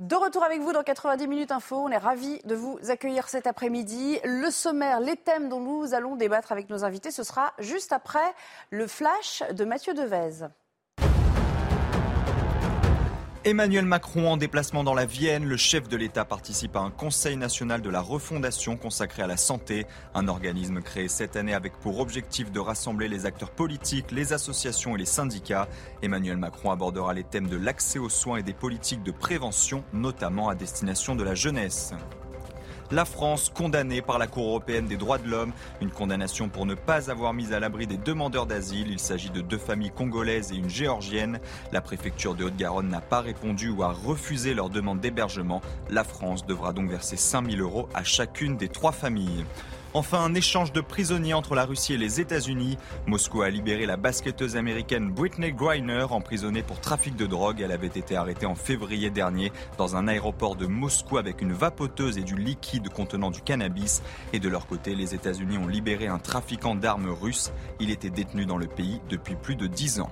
De retour avec vous dans 90 minutes info, on est ravis de vous accueillir cet après-midi. Le sommaire, les thèmes dont nous allons débattre avec nos invités, ce sera juste après le flash de Mathieu Devez. Emmanuel Macron en déplacement dans la Vienne, le chef de l'État participe à un Conseil national de la refondation consacré à la santé, un organisme créé cette année avec pour objectif de rassembler les acteurs politiques, les associations et les syndicats. Emmanuel Macron abordera les thèmes de l'accès aux soins et des politiques de prévention, notamment à destination de la jeunesse. La France condamnée par la Cour européenne des droits de l'homme, une condamnation pour ne pas avoir mis à l'abri des demandeurs d'asile. Il s'agit de deux familles congolaises et une géorgienne. La préfecture de Haute-Garonne n'a pas répondu ou a refusé leur demande d'hébergement. La France devra donc verser 5000 euros à chacune des trois familles. Enfin, un échange de prisonniers entre la Russie et les États-Unis. Moscou a libéré la basketteuse américaine Britney Griner, emprisonnée pour trafic de drogue. Elle avait été arrêtée en février dernier dans un aéroport de Moscou avec une vapoteuse et du liquide contenant du cannabis. Et de leur côté, les États-Unis ont libéré un trafiquant d'armes russe. Il était détenu dans le pays depuis plus de dix ans.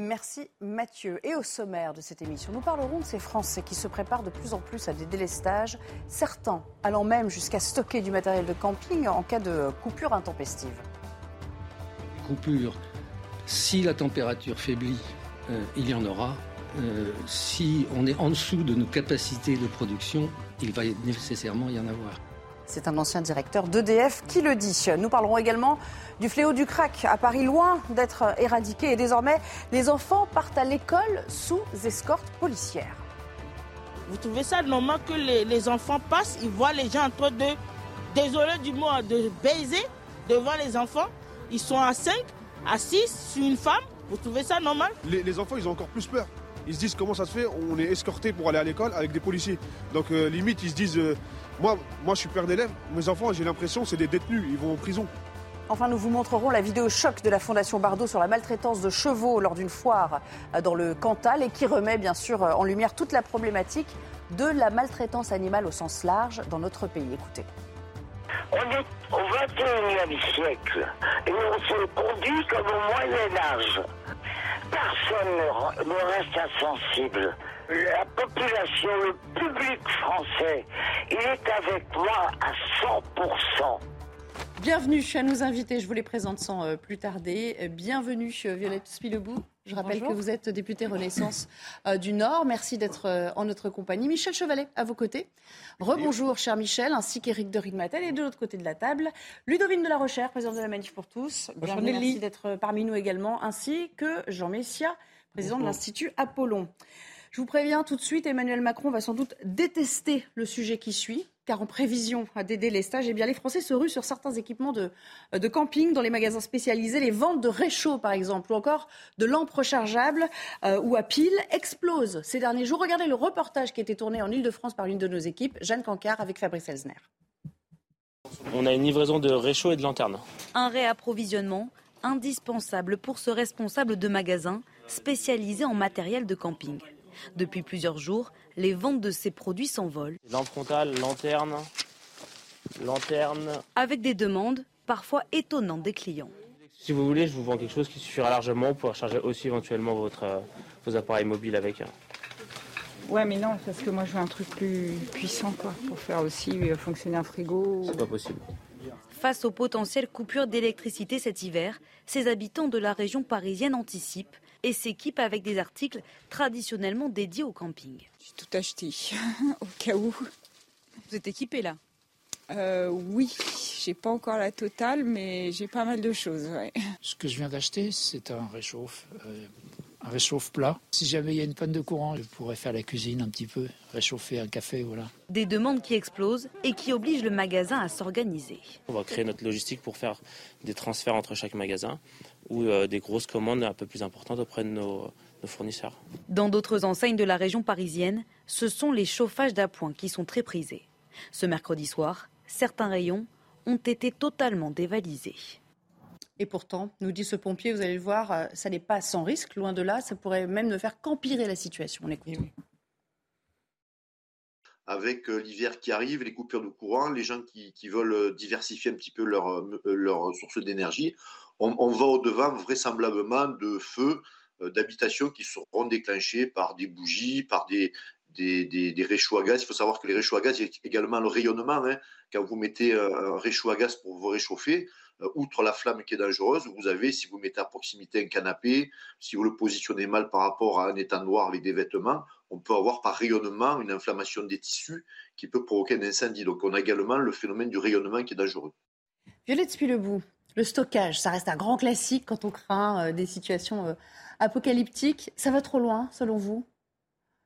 Merci Mathieu. Et au sommaire de cette émission, nous parlerons de ces Français qui se préparent de plus en plus à des délestages, certains allant même jusqu'à stocker du matériel de camping en cas de coupure intempestive. Coupure, si la température faiblit, euh, il y en aura. Euh, si on est en dessous de nos capacités de production, il va nécessairement y en avoir. C'est un ancien directeur d'EDF qui le dit. Nous parlerons également du fléau du crack à Paris, loin d'être éradiqué. Et désormais, les enfants partent à l'école sous escorte policière. Vous trouvez ça normal que les, enfants passent, ils voient les gens en train de, désolé du mot, de baiser devant les enfants. Ils sont à 5, à 6 sur une femme. Vous trouvez ça normal? Les, enfants, ils ont encore plus peur. Ils se disent comment ça se fait, on est escorté pour aller à l'école avec des policiers. Donc euh, limite, ils se disent... Euh, moi, moi, je suis père d'élèves. Mes enfants, j'ai l'impression, c'est des détenus. Ils vont en prison. Enfin, nous vous montrerons la vidéo choc de la Fondation Bardot sur la maltraitance de chevaux lors d'une foire euh, dans le Cantal et qui remet bien sûr euh, en lumière toute la problématique de la maltraitance animale au sens large dans notre pays. Écoutez. On est au 21e siècle et on se conduit comme au Moyen Âge. Personne ne reste insensible la population, le public français, il est avec moi à 100%. Bienvenue à nos invités, je vous les présente sans euh, plus tarder. Euh, bienvenue euh, Violette Spilebou. Je rappelle que vous êtes députée Renaissance du Nord. Merci d'être en notre compagnie. Michel Chevalet, à vos côtés. Rebonjour, cher Michel, ainsi qu'Éric de Rigmatel. Et de l'autre côté de la table, Ludovine de la Recherche, présidente de la Manif pour tous. Bienvenue, merci d'être parmi nous également, ainsi que Jean Messia, président de l'Institut Apollon. Je vous préviens tout de suite, Emmanuel Macron va sans doute détester le sujet qui suit, car en prévision des délestages, eh bien, les Français se ruent sur certains équipements de, de, camping dans les magasins spécialisés. Les ventes de réchaud, par exemple, ou encore de lampes rechargeables euh, ou à piles explosent ces derniers jours. Regardez le reportage qui a été tourné en Ile-de-France par l'une de nos équipes, Jeanne Cancard avec Fabrice Elsner. On a une livraison de réchaud et de lanternes. Un réapprovisionnement indispensable pour ce responsable de magasin spécialisé en matériel de camping. Depuis plusieurs jours, les ventes de ces produits s'envolent. Lampe frontale, lanterne, lanterne. Avec des demandes parfois étonnantes des clients. Si vous voulez, je vous vends quelque chose qui suffira largement pour charger aussi éventuellement votre, euh, vos appareils mobiles avec. Ouais, mais non, parce que moi je veux un truc plus puissant quoi, pour faire aussi euh, fonctionner un frigo. C'est pas possible. Face aux potentielles coupures d'électricité cet hiver, ces habitants de la région parisienne anticipent et s'équipe avec des articles traditionnellement dédiés au camping. J'ai tout acheté au cas où. Vous êtes équipé là? Euh, Oui, j'ai pas encore la totale, mais j'ai pas mal de choses. Ce que je viens d'acheter, c'est un réchauffe, euh, réchauffe-plat. Si jamais il y a une panne de courant, je pourrais faire la cuisine un petit peu, réchauffer un café, voilà. Des demandes qui explosent et qui obligent le magasin à s'organiser. On va créer notre logistique pour faire des transferts entre chaque magasin ou euh, des grosses commandes un peu plus importantes auprès de nos, nos fournisseurs. Dans d'autres enseignes de la région parisienne, ce sont les chauffages d'appoint qui sont très prisés. Ce mercredi soir, certains rayons ont été totalement dévalisés. Et pourtant, nous dit ce pompier, vous allez le voir, euh, ça n'est pas sans risque, loin de là, ça pourrait même ne faire qu'empirer la situation. On écoute. Avec euh, l'hiver qui arrive, les coupures de courant, les gens qui, qui veulent diversifier un petit peu leur, leur source d'énergie, on, va au-devant vraisemblablement de feux d'habitation qui seront déclenchés par des bougies, par des, des, réchauds à gaz. Il faut savoir que les réchauds à gaz, il y a également le rayonnement. Hein. Quand vous mettez un réchaud à gaz pour vous réchauffer, euh, outre la flamme qui est dangereuse, vous avez, si vous mettez à proximité un canapé, si vous le positionnez mal par rapport à un étang noir avec des vêtements, on peut avoir par rayonnement une inflammation des tissus qui peut provoquer un incendie. Donc on a également le phénomène du rayonnement qui est dangereux. Violette Spilebout, le stockage, ça reste un grand classique quand on craint euh, des situations euh, apocalyptiques. Ça va trop loin, selon vous?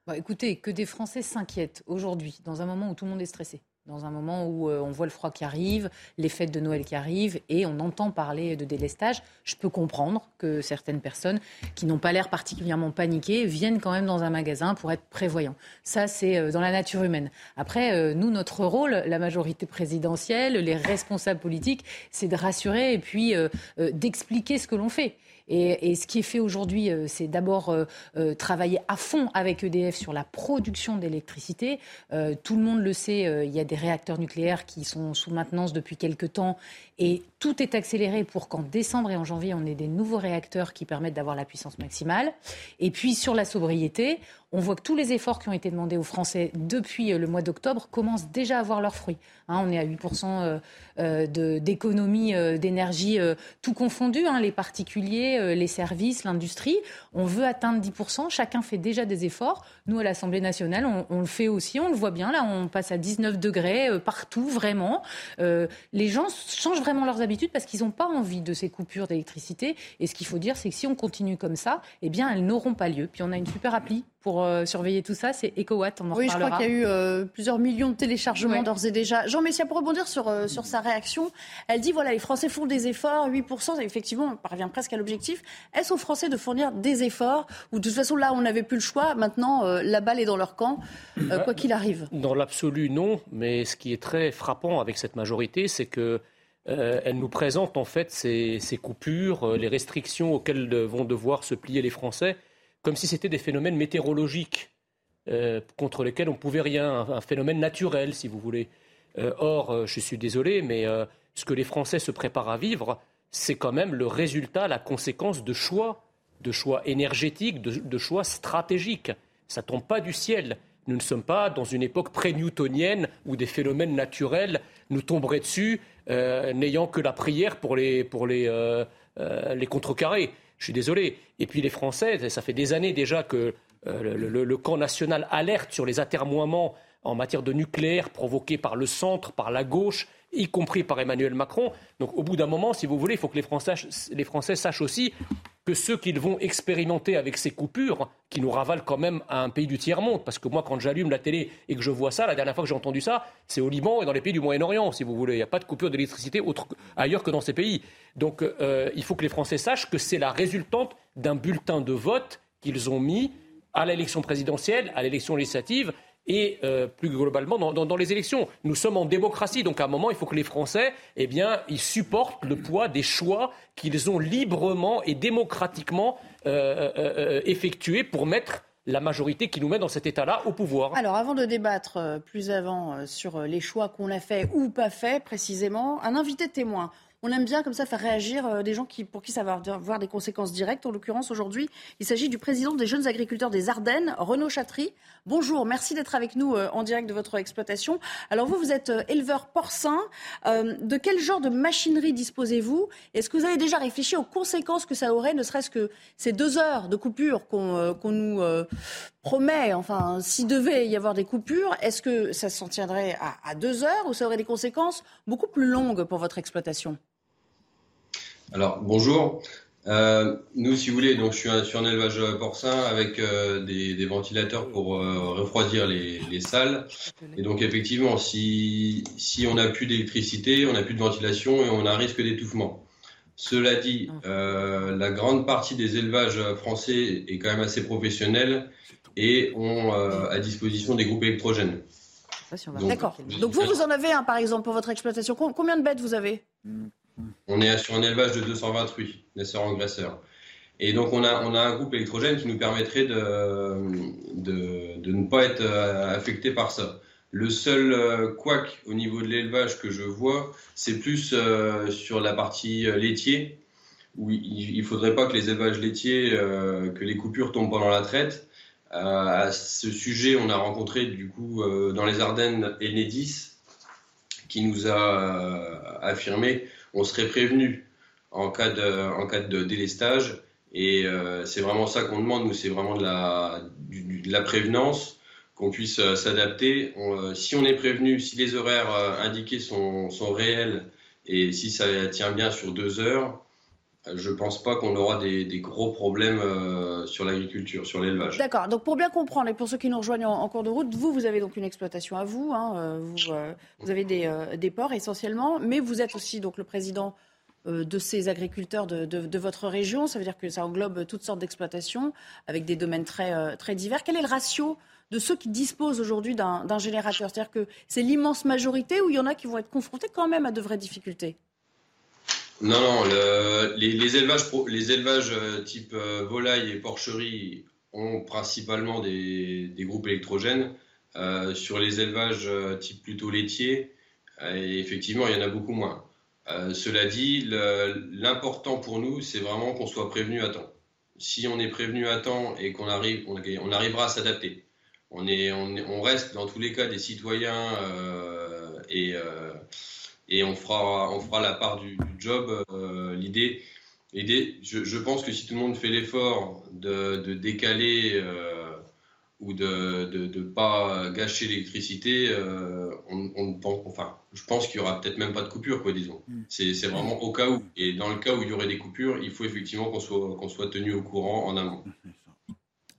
Bah, Écoutez, que des Français s'inquiètent aujourd'hui, dans un moment où tout le monde est stressé dans un moment où euh, on voit le froid qui arrive, les fêtes de Noël qui arrivent, et on entend parler de délestage, je peux comprendre que certaines personnes qui n'ont pas l'air particulièrement paniquées viennent quand même dans un magasin pour être prévoyants. Ça, c'est euh, dans la nature humaine. Après, euh, nous, notre rôle, la majorité présidentielle, les responsables politiques, c'est de rassurer et puis d'expliquer ce que l'on fait. Et, ce qui est fait aujourd'hui, euh, c'est d'abord euh, euh, travailler à fond avec EDF sur la production d'électricité. tout le monde le sait, il y a des réacteurs nucléaires qui sont sous maintenance depuis quelques temps et tout est accéléré pour qu'en décembre et en janvier, on ait des nouveaux réacteurs qui permettent d'avoir la puissance maximale. Et puis sur la sobriété, on voit que tous les efforts qui ont été demandés aux Français depuis le mois d'octobre commencent déjà à avoir leurs fruits. Hein, on est à 8% euh, d'économie euh, d'énergie, euh, tout confondu, hein, les particuliers, les services, l'industrie. On veut atteindre 10%, chacun fait déjà des efforts. Nous, à l'Assemblée nationale, on, le fait aussi, on le voit bien, là, on passe à 19 degrés partout, vraiment. les gens changent vraiment leurs habitudes parce qu'ils n'ont pas envie de ces coupures d'électricité. Et ce qu'il faut dire, c'est que si on continue comme ça, eh bien, elles n'auront pas lieu. Puis on a une super appli pour surveiller tout ça, c'est EcoWatt, on en Oui, je crois qu'il y a eu plusieurs millions de téléchargements d'ores et déjà. Jean Messia, pour rebondir sur, sur sa réaction. Elle dit voilà, les Français font des efforts, 8%, effectivement, on parvient presque à l'objectif. Est-ce aux Français de fournir des efforts Ou de toute façon, là, on n'avait plus le choix. Maintenant, euh, la balle est dans leur camp, euh, quoi qu'il arrive? Dans l'absolu, non. Mais ce qui est très frappant avec cette majorité, c'est que euh, elle nous présente en fait ces, coupures, les restrictions auxquelles vont devoir se plier les Français, comme si c'était des phénomènes météorologiques contre lesquels on pouvait rien, un, phénomène naturel, si vous voulez. Euh, or, euh, je suis désolé, mais euh, ce que les Français se préparent à vivre, c'est quand même le résultat, la conséquence de choix, de choix énergétiques, de, choix stratégiques. Ça tombe pas du ciel. Nous ne sommes pas dans une époque pré-newtonienne où des phénomènes naturels nous tomberaient dessus, n'ayant que la prière pour les, pour les contrecarrer. Je suis désolé. Et puis les Français, ça fait des années déjà que le, camp national alerte sur les atermoiements en matière de nucléaire provoqué par le centre, par la gauche, y compris par Emmanuel Macron. Donc au bout d'un moment, si vous voulez, il faut que les Français sachent aussi que ce qu'ils vont expérimenter avec ces coupures, qui nous ravalent quand même à un pays du tiers-monde, parce que moi, quand j'allume la télé et que je vois ça, la dernière fois que j'ai entendu ça, c'est au Liban et dans les pays du Moyen-Orient, si vous voulez. Il n'y a pas de coupure d'électricité ailleurs que dans ces pays. Donc euh, il faut que les Français sachent que c'est la résultante d'un bulletin de vote qu'ils ont mis à l'élection présidentielle, à l'élection législative, et euh, plus globalement dans, les élections. Nous sommes en démocratie, donc à un moment, il faut que les Français, eh bien, ils supportent le poids des choix qu'ils ont librement et démocratiquement euh, euh, effectués pour mettre la majorité qui nous met dans cet état-là au pouvoir. Alors, avant de débattre plus avant sur les choix qu'on a faits ou pas faits précisément, un invité témoin on aime bien comme ça faire réagir euh, des gens qui, pour qui ça va avoir des conséquences directes. En l'occurrence, aujourd'hui, il s'agit du président des jeunes agriculteurs des Ardennes, Renaud Chatry. Bonjour, merci d'être avec nous euh, en direct de votre exploitation. Alors vous, vous êtes euh, éleveur porcin. de quel genre de machinerie disposez-vous? Est-ce que vous avez déjà réfléchi aux conséquences que ça aurait, ne serait-ce que ces deux heures de coupure qu'on nous promet? Enfin, s'il devait y avoir des coupures, est-ce que ça s'en tiendrait à deux heures ou ça aurait des conséquences beaucoup plus longues pour votre exploitation? Alors, bonjour. Euh, nous, si vous voulez, donc je suis sur un élevage porcin avec euh, des, ventilateurs pour euh, refroidir les, salles. Et donc, effectivement, si, si on n'a plus d'électricité, on n'a plus de ventilation et on a un risque d'étouffement. Cela dit, la grande partie des élevages français est quand même assez professionnelle et ont à disposition des groupes électrogènes. D'accord. Donc vous, vous en avez un, par exemple, pour votre exploitation. Combien de bêtes vous avez? On est sur un élevage de 228 naisseurs-engraisseurs. Et donc on a, un groupe électrogène qui nous permettrait de, de, de ne pas être euh, affecté par ça. Le seul euh, couac au niveau de l'élevage que je vois, c'est plus euh, sur la partie laitier, où il ne faudrait pas que les élevages laitiers, que les coupures tombent pendant la traite. à ce sujet, on a rencontré du coup dans les Ardennes Enedis, qui nous a affirmé on serait prévenu en cas de, délestage. Et euh, c'est vraiment ça qu'on demande, nous, c'est vraiment de la, prévenance, qu'on puisse euh, s'adapter. Euh, si on est prévenu, si les horaires indiqués sont, réels et si ça tient bien sur deux heures, je ne pense pas qu'on aura des, gros problèmes sur l'agriculture, sur l'élevage. D'accord. Donc pour bien comprendre, et pour ceux qui nous rejoignent en, cours de route, vous, vous avez donc une exploitation à vous. Hein, vous, vous, avez des, ports essentiellement, mais vous êtes aussi donc le président euh, de ces agriculteurs de, votre région Ça veut dire que ça englobe toutes sortes d'exploitations avec des domaines très, euh, très divers. Quel est le ratio de ceux qui disposent aujourd'hui d'un générateur? C'est-à-dire que c'est l'immense majorité ou il y en a qui vont être confrontés quand même à de vraies difficultés? Non, non. les, élevages, les élevages euh, type volaille et porcherie ont principalement des, groupes électrogènes. sur les élevages type plutôt laitier, effectivement, il y en a beaucoup moins. Euh, cela dit, l'important pour nous, c'est vraiment qu'on soit prévenu à temps. Si on est prévenu à temps et qu'on arrive, on, arrivera à s'adapter. On, est, on, reste dans tous les cas des citoyens euh, et, euh, et on, fera, on fera la part du, job. L'idée, je, je, pense que si tout le monde fait l'effort de, de, décaler ou de ne pas gâcher l'électricité, euh, on, enfin, je pense qu'il y aura peut-être même pas de coupure, quoi, disons. Mm. C'est vraiment au cas où. Et dans le cas où il y aurait des coupures, il faut effectivement qu'on soit, qu'on soit tenu au courant en amont.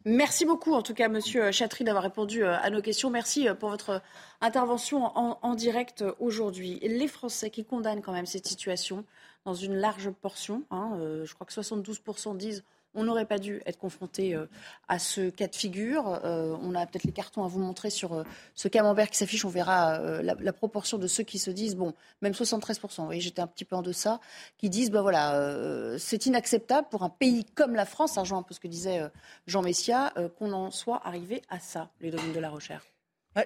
Merci beaucoup, en tout cas, Monsieur Chatry, d'avoir répondu euh, à nos questions. Merci euh, pour votre intervention en, direct aujourd'hui. Les Français qui condamnent quand même cette situation dans une large portion, hein, je crois que 72% disent on n'aurait pas dû être confronté euh, à ce cas de figure. Euh, on a peut-être les cartons à vous montrer sur euh, ce camembert qui s'affiche. On verra la, proportion de ceux qui se disent, bon, même 73%, vous j'étais un petit peu en deçà, qui disent, ben voilà, c'est inacceptable pour un pays comme la France, rejoint un peu ce que disait Jean Messia, qu'on en soit arrivé à ça, les domaines de la recherche.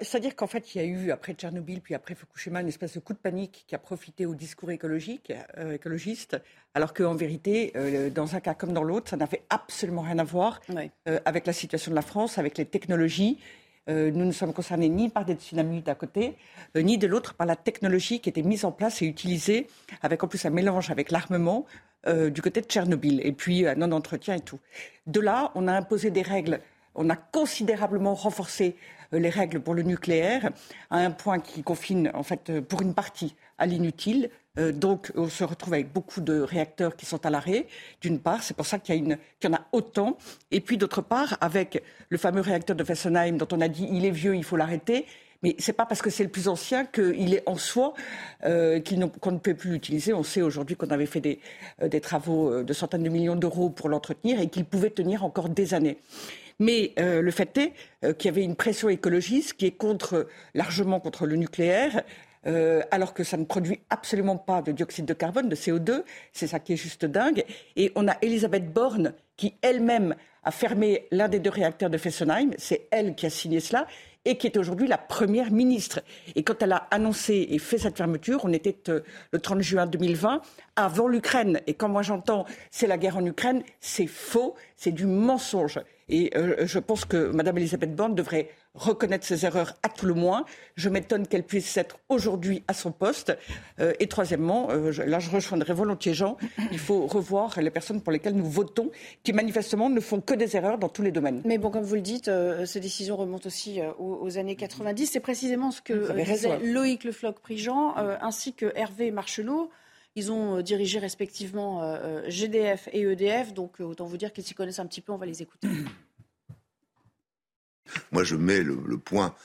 C'est-à-dire qu'en fait, il y a eu, après Tchernobyl, puis après Fukushima, une espèce de coup de panique qui a profité au discours écologique, euh, écologiste, alors qu'en vérité, euh, dans un cas comme dans l'autre, ça n'avait absolument rien à voir euh, avec la situation de la France, avec les technologies. nous ne sommes concernés ni par des tsunamis d'un côté, ni de l'autre par la technologie qui était mise en place et utilisée, avec en plus un mélange avec l'armement du côté de Tchernobyl, et puis un non-entretien et tout. De là, on a imposé des règles on a considérablement renforcé les règles pour le nucléaire à un point qui confine, en fait, euh, pour une partie à l'inutile. Euh, donc, on se retrouve avec beaucoup de réacteurs qui sont à l'arrêt, d'une part. C'est pour ça qu'il y, en a autant. Et puis, d'autre part, avec le fameux réacteur de Fessenheim dont on a dit il est vieux, il faut l'arrêter. Mais ce n'est pas parce que c'est le plus ancien qu'il est en soi qu'on ne peut plus l'utiliser. On sait aujourd'hui qu'on avait fait des, des, travaux de centaines de millions d'euros pour l'entretenir et qu'il pouvait tenir encore des années. Mais euh, le fait est euh, qu'il y avait une pression écologiste qui est contre, largement contre le nucléaire. Euh, alors que ça ne produit absolument pas de dioxyde de carbone, de CO2. C'est ça qui est juste dingue. Et on a Elisabeth Borne qui elle-même a fermé l'un des deux réacteurs de Fessenheim. C'est elle qui a signé cela et qui est aujourd'hui la première ministre. Et quand elle a annoncé et fait cette fermeture, on était le 30 juin 2020, avant l'Ukraine. Et quand moi j'entends c'est la guerre en Ukraine, c'est faux, c'est du mensonge. Et euh, je pense que Mme Elisabeth Borne devrait reconnaître ses erreurs à tout le moins. Je m'étonne qu'elle puisse être aujourd'hui à son poste. Euh, et troisièmement, euh, là je rejoindrai volontiers Jean, il faut revoir les personnes pour lesquelles nous votons, qui manifestement ne font que des erreurs dans tous les domaines. Mais bon, comme vous le dites, ces décisions remontent aussi aux, années 90. C'est précisément ce que disait Loïc Le Floch-Prigent ainsi que Hervé Marchelot Ils ont dirigé respectivement GDF et EDF, donc autant vous dire qu'ils s'y connaissent un petit peu, on va les écouter. Moi, je mets le, point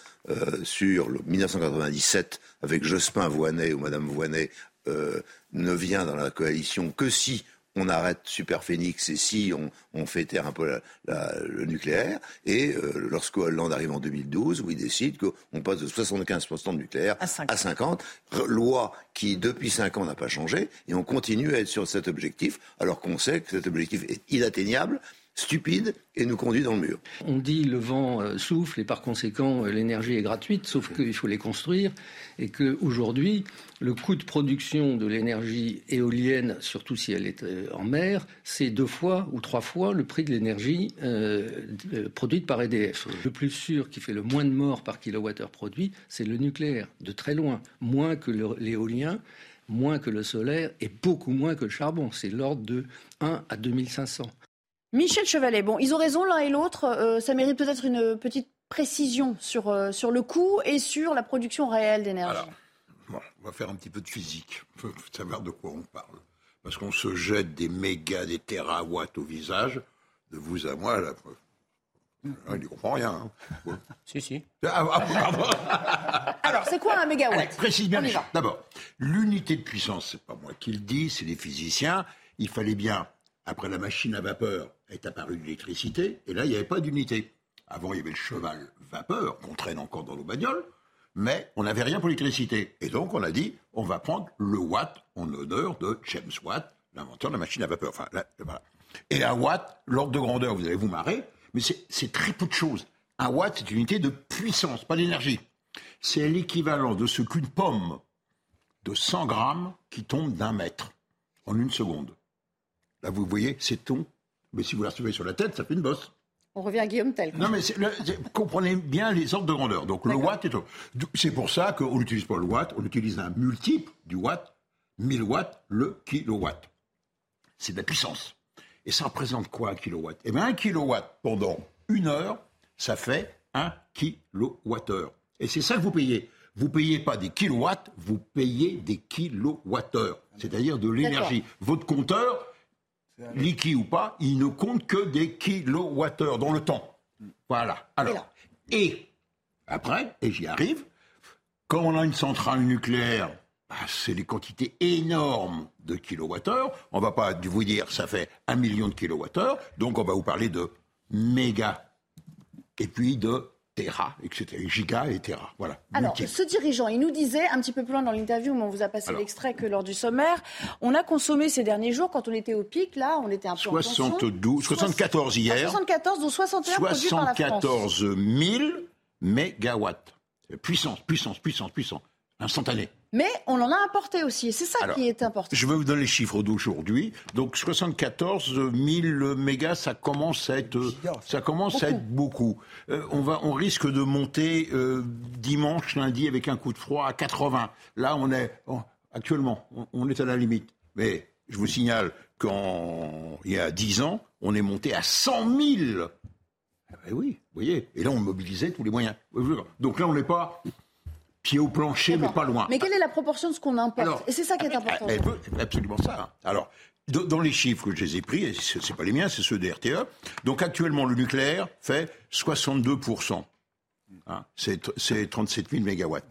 sur le 1997 avec Jospin Voinet, où Madame Voinet ne vient dans la coalition que si on arrête Superphénix et si on, fait taire un peu le nucléaire. Et euh, lorsque Hollande arrive en 2012, où il décide qu'on passe de 75% de nucléaire à 50%, loi qui depuis 5 ans n'a pas changé, et on continue à être sur cet objectif, alors qu'on sait que cet objectif est inatteignable stupide et nous conduit dans le mur. On dit le vent euh, souffle et par conséquent euh, l'énergie est gratuite, sauf qu'il faut les construire et qu'aujourd'hui le coût de production de l'énergie éolienne, surtout si elle est euh, en mer, c'est deux fois ou trois fois le prix de l'énergie produite par EDF. Le plus sûr qui fait le moins de morts par kilowattheure produit, c'est le nucléaire, de très loin, moins que l'éolien moins que le solaire et beaucoup moins que le charbon. C'est l'ordre de 1 à 2500. Michel Chevalet, bon, ils ont raison l'un et l'autre. Euh, ça mérite peut-être une petite précision sur, euh, sur le coût et sur la production réelle d'énergie. Bon, on va faire un petit peu de physique. Il faut savoir de quoi on parle. Parce qu'on se jette des mégas, des terawatts au visage, de vous à moi. Là, il ne comprend rien. Hein. si, si. Ah, ah, Alors, c'est quoi un mégawatt? Précise bien. D'abord, l'unité de puissance, c'est pas moi qui le dis, c'est les physiciens. Il fallait bien après la machine à vapeur est apparue l'électricité, et là, il n'y avait pas d'unité. Avant, il y avait le cheval vapeur, qu'on traîne encore dans nos bagnoles, mais on n'avait rien pour l'électricité. Et donc, on a dit, on va prendre le watt en honneur de James Watt, l'inventeur de la machine à vapeur. Et un watt, l'ordre de grandeur, vous allez vous marrer, mais c'est très peu de choses. Un watt, c'est une unité de puissance, pas d'énergie. C'est l'équivalent de ce qu'une pomme de 100 grammes qui tombe d'un mètre en une seconde. Là, vous voyez, c'est ton. Mais si vous la recevez sur la tête, ça fait une bosse. On revient à Guillaume Tell. Non, mais comprenez bien les ordres de grandeur. Donc le watt est. C'est pour ça qu'on n'utilise pas le watt, on utilise un multiple du watt, 1000 watts, le kilowatt. C'est de la puissance. Et ça représente quoi un kilowatt? Eh bien, un kilowatt pendant une heure, ça fait un kilowattheure. Et c'est ça que vous payez. Vous payez pas des kilowatts, vous payez des kilowattheures, c'est-à-dire de l'énergie. Votre compteur, liquide ou pas, il ne compte que des kilowattheures dans le temps. Voilà. Alors, et après, et j'y arrive, quand on a une centrale nucléaire, bah, c'est des quantités énormes de kilowattheures. On va pas vous dire ça fait un million de kilowattheures, donc on va vous parler de méga et puis de Terra, etc. Giga et Terra. Voilà. Alors, ce dirigeant, il nous disait un petit peu plus loin dans l'interview, où on vous a passé l'extrait que lors du sommaire, on a consommé ces derniers jours, quand on était au pic, là, on était un peu 72, 74 hier. 74, dont 61 produits par la France. 74 000 mégawatts. Puissance, puissance, puissance, puissance. Instantané. Mais on en a importé aussi, et c'est ça qui est important. Je vais vous donner les chiffres d'aujourd'hui. Donc 74 000 mégas, ça commence à être, ça commence beaucoup. à être beaucoup. Euh, on va, on risque de monter euh, dimanche, lundi, avec un coup de froid à 80. Là, on est actuellement, on, est à la limite. Mais je vous signale qu'il y a 10 ans, on est monté à 100 000. Eh oui, vous voyez. Et là, on mobilisait tous les moyens. Donc là, on n'est pas pied au plancher, mais pas loin. Mais quelle est la proportion de ce qu'on importe Et c'est ça qui est important. Absolument ça. Alors, dans les chiffres que je les ai pris, et ce n'est pas les miens, c'est ceux des RTE, donc actuellement, le nucléaire fait 62%. Hein, c'est 37 000 mégawatts.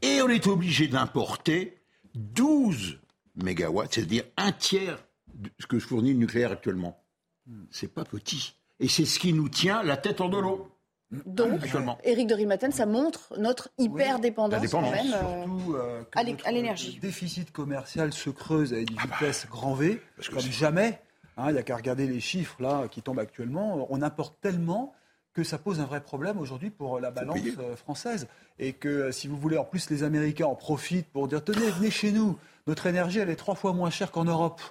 Et on est obligé d'importer 12 mégawatts, c'est-à-dire un tiers de ce que fournit le nucléaire actuellement. C'est pas petit. Et c'est ce qui nous tient la tête en de l'eau. Donc, Éric de Rimaten, ça montre notre hyper dépendance, quand même euh, euh, à l'énergie. Le déficit commercial se creuse à une ah bah, vitesse grand V, comme jamais. Hein, il n'y a qu'à regarder les chiffres là qui tombent actuellement. On importe tellement que ça pose un vrai problème aujourd'hui pour la balance euh, française. Et que si vous voulez, en plus, les Américains en profitent pour dire tenez, venez chez nous. Notre énergie, elle est trois fois moins chère qu'en Europe.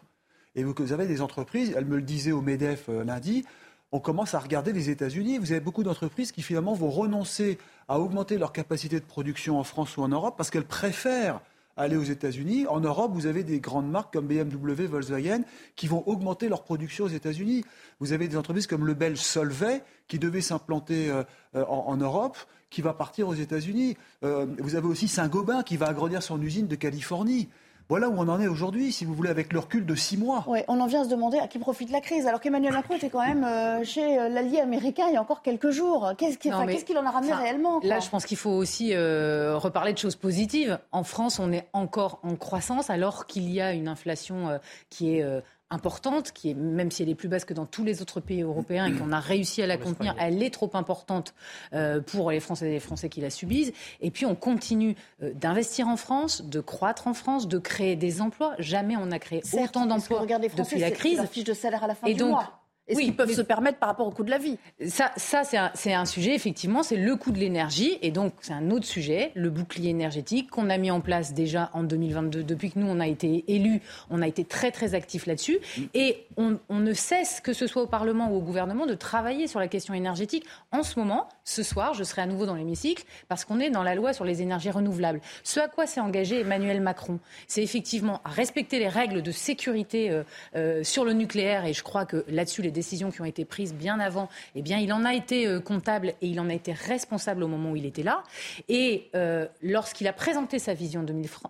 Et vous avez des entreprises, elle me le disait au MEDEF lundi, on commence à regarder les États-Unis. Vous avez beaucoup d'entreprises qui finalement vont renoncer à augmenter leur capacité de production en France ou en Europe parce qu'elles préfèrent aller aux États-Unis. En Europe, vous avez des grandes marques comme BMW, Volkswagen qui vont augmenter leur production aux États-Unis. Vous avez des entreprises comme le belge Solvay qui devait s'implanter euh, euh, en, Europe, qui va partir aux États-Unis. Euh, vous avez aussi Saint-Gobain qui va agrandir son usine de Californie. Voilà où on en est aujourd'hui, si vous voulez, avec le recul de six mois. Ouais, on en vient à se demander à qui profite la crise, alors qu'Emmanuel Macron était quand même euh, chez euh, l'allié américain il y a encore quelques jours. Qu'est-ce qu'il en a ramené réellement Là, je pense qu'il faut aussi euh, reparler de choses positives. En France, on est encore en croissance, alors qu'il y a une inflation qui est importante, qui est, même si elle est plus basse que dans tous les autres pays européens et qu'on a réussi à la contenir, elle est trop importante euh, pour les Français et les Français qui la subissent. Et puis on continue euh, d'investir en France, de croître en France, de créer des emplois. Jamais on a créé autant d'emplois depuis la crise. La fiche de salaire à la fin et du donc, mois. Est-ce qu'ils peuvent se permettre par rapport au coût de la vie? Ça, ça c'est un, un, sujet, effectivement, c'est le coût de l'énergie. Et donc, c'est un autre sujet, le bouclier énergétique qu'on a mis en place déjà en 2022. Depuis que nous, on a été élus, on a été très, très actifs là-dessus. Et on, on, ne cesse, que ce soit au Parlement ou au gouvernement, de travailler sur la question énergétique. En ce moment, ce soir, je serai à nouveau dans l'hémicycle parce qu'on est dans la loi sur les énergies renouvelables. Ce à quoi s'est engagé Emmanuel Macron, c'est effectivement à respecter les règles de sécurité euh, euh, sur le nucléaire. Et je crois que là-dessus, décisions qui ont été prises bien avant, eh bien, il en a été euh, comptable et il en a été responsable au moment où il était là. Et euh, lorsqu'il a présenté sa vision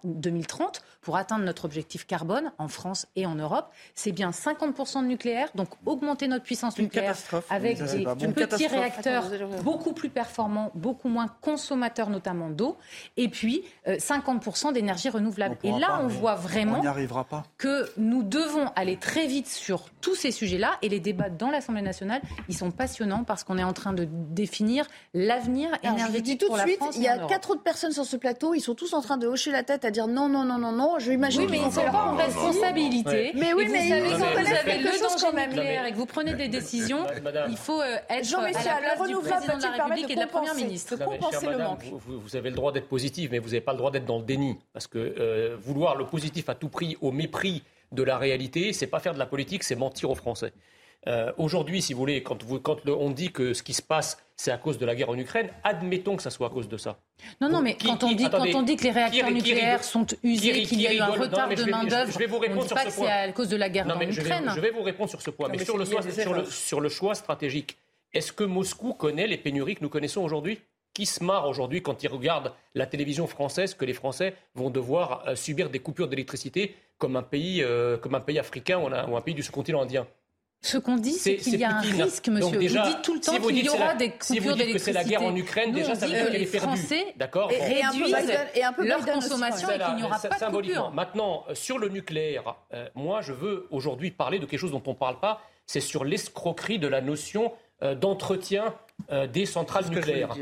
2030 pour atteindre notre objectif carbone en France et en Europe, c'est bien 50% de nucléaire, donc augmenter notre puissance nucléaire avec des petits réacteurs beaucoup plus performants, beaucoup moins consommateurs notamment d'eau, et puis 50% euh, d'énergie renouvelable. Et là, on voit vraiment que nous devons aller très vite sur tous ces sujets-là et les débats dans l'Assemblée nationale, ils sont passionnants parce qu'on est en train de définir l'avenir énergétique tout pour de suite, France Il y a quatre autres personnes sur ce plateau, ils sont tous en train de hocher la tête à dire non, non, non, non, non. Je imagine. Oui, mais ils sont pas en responsabilité. Mais oui, mais vous savez, vous avez le danger nucléaire et que vous prenez des décisions, il faut euh, être Jean à la place du président de la République et de la Première ministre. Compenser le manque. Vous avez le droit d'être positif, mais vous n'avez pas le droit d'être dans le déni. Parce que euh, vouloir le positif à tout prix, au mépris de la réalité, c'est pas faire de la politique, c'est mentir aux Français. Euh, aujourd'hui, si vous voulez, quand, on dit que ce qui se passe, c'est à cause de la guerre en Ukraine, admettons que ça soit à cause de ça. Non, non, mais quand, on dit, quand on dit que les réacteurs nucléaires sont usés, qu'il y a eu un retard de main-d'œuvre, on ne dit pas que c'est à cause de la guerre en Ukraine. Je vais, vous répondre sur ce point. mais, sur, le choix, sur le choix stratégique, est-ce que Moscou connaît les pénuries que nous connaissons aujourd'hui? Qui se marre aujourd'hui quand il regarde la télévision française que les Français vont devoir euh, subir des coupures d'électricité comme un pays, euh, comme un pays africain ou un pays du sous-continent indien? Ce qu'on dit, c'est qu'il y a un risque, monsieur. déjà, vous dites tout le temps qu'il y aura des coupures d'électricité. Si vous dites que c'est la guerre en Ukraine, déjà, ça veut dire qu'elle est perdue. D'accord et, un peu leur consommation et qu'il n'y aura pas de coupure. Maintenant, euh, sur le nucléaire, euh, moi, je veux aujourd'hui parler de quelque chose dont on ne parle pas, c'est sur l'escroquerie de la notion euh, d'entretien des centrales nucléaires.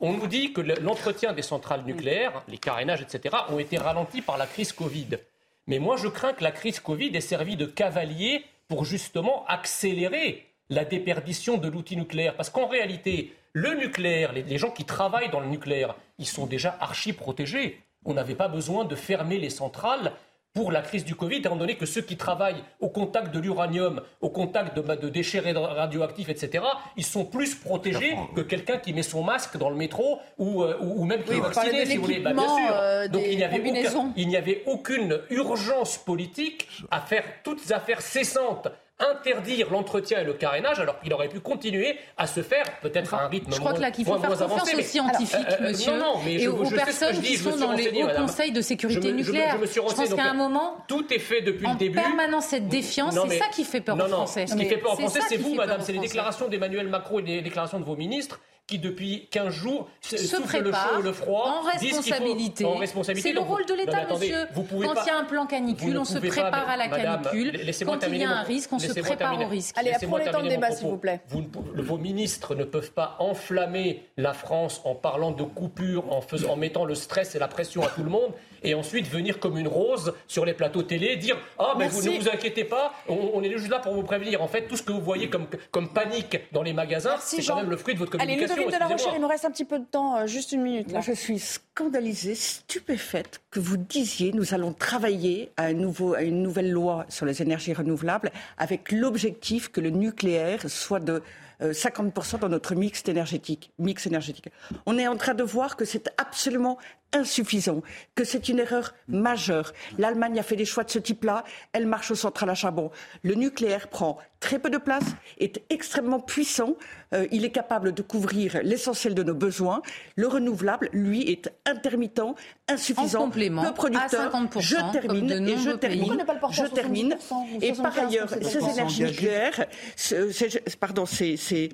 On nous dit que l'entretien des centrales nucléaires, les carénages, etc., ont été ralentis par la crise Covid. Mais moi, je crains que la crise Covid ait servi de cavalier pour justement accélérer la déperdition de l'outil nucléaire. Parce qu'en réalité, le nucléaire, les, gens qui travaillent dans le nucléaire, ils sont déjà archi protégés. On n'avait pas besoin de fermer les centrales pour la crise du Covid, étant donné que ceux qui travaillent au contact de l'uranium, au contact de, de, déchets radioactifs, etc., ils sont bien protégés que quelqu'un qui met son masque dans le métro ou, euh, ou même qui est vacciné, si vous voulez. Bah, bien sûr. Euh, Donc il n'y avait, avait, aucune urgence politique à faire toutes les affaires cessantes interdire l'entretien et le carénage alors qu'il aurait pu continuer à se faire peut-être à un rythme Je crois que là qu'il faut faire confiance aux scientifiques, euh, monsieur, et aux personnes qui sont dans les hauts conseils de sécurité nucléaire. Je, pense qu'à un moment, tout est fait depuis le début. En permanence cette défiance, c'est ça qui fait peur aux Français. Ce qui fait peur aux Français, c'est vous, madame, c'est les déclarations d'Emmanuel Macron et les déclarations de vos ministres qui depuis 15 jours se souffle le chaud et le froid. En responsabilité. en responsabilité. C'est le rôle de l'État, monsieur. Quand il y a un plan canicule, on se prépare à la canicule. Quand il y a un risque, on se prépare au risque. Allez, prenez le temps de débat, s'il vous plaît. vos ministres ne peuvent pas enflammer la France en parlant de coupure, en, en mettant le stress et la pression à tout le monde et ensuite venir comme une rose sur les plateaux télé, dire Ah, mais vous ne vous inquiétez pas, on, est juste là pour vous prévenir. En fait, tout ce que vous voyez comme, comme panique dans les magasins, c'est quand même le fruit de votre communication. Allez, de la Rochère, il nous reste un petit peu de temps, euh, juste une minute. Là. je suis scandalisée, stupéfaite que vous disiez nous allons travailler à, un nouveau, à une nouvelle loi sur les énergies renouvelables avec l'objectif que le nucléaire soit de 50% euh, dans notre mix énergétique, mix énergétique. On est en train de voir que c'est absolument insuffisant, que c'est une erreur majeure. L'Allemagne a fait des choix de ce type-là, elle marche au central à charbon. Le nucléaire prend très peu de place, est extrêmement puissant, euh, il est capable de couvrir l'essentiel de nos besoins. Le renouvelable, lui, est intermittent, insuffisant, complément, peu producteur. à 50%, je termine et je termine. Je termine. 70% ou Et par 75%, ailleurs, ces énergies nucléaires, ce- ces, pardon, ces, ces,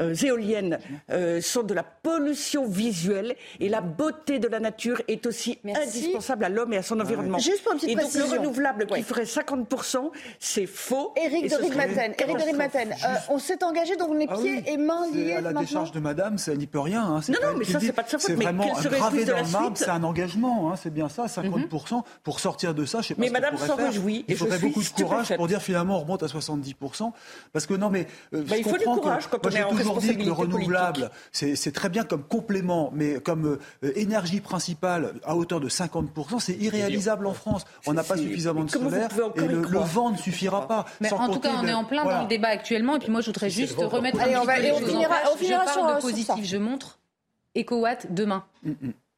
euh, éoliennes euh, sont de la pollution visuelle et la beauté de la nature est aussi indispensable à l'homme et à son environnement. Juste pour une petite et donc précision. le renouvelable Ouais. qui ferait 50%, c'est faux. Éric Ridmaten, euh, on s'est engagé donc les Ah pieds oui, et mains liés à la maintenant. décharge de madame, ça n'y peut rien. Hein, Non, non, mais ça, c'est pas de sa faute, C'est mais vraiment gravé dans la le marbre, c'est un engagement, hein, c'est bien ça, 50%. Pour sortir de ça, je sais pas Mais ce madame s'en réjouit, Il faudrait beaucoup de courage pour dire finalement on remonte à 70%. Parce que non, mais euh, Bah, il faut du courage quand on est j'ai en toujours dit que le renouvelable, c'est très bien comme complément, mais comme euh, énergie principale à hauteur de 50%, c'est irréalisable en France. On n'a pas suffisamment de solaire et le, vent ne suffira pas. Mais Sans en tout cas, on le- est en plein voilà. dans le débat actuellement. Et puis moi, je voudrais juste remettre Allez, un on va- les on choses finira- on finira je sur, parle de positif. Je montre EcoWatt demain.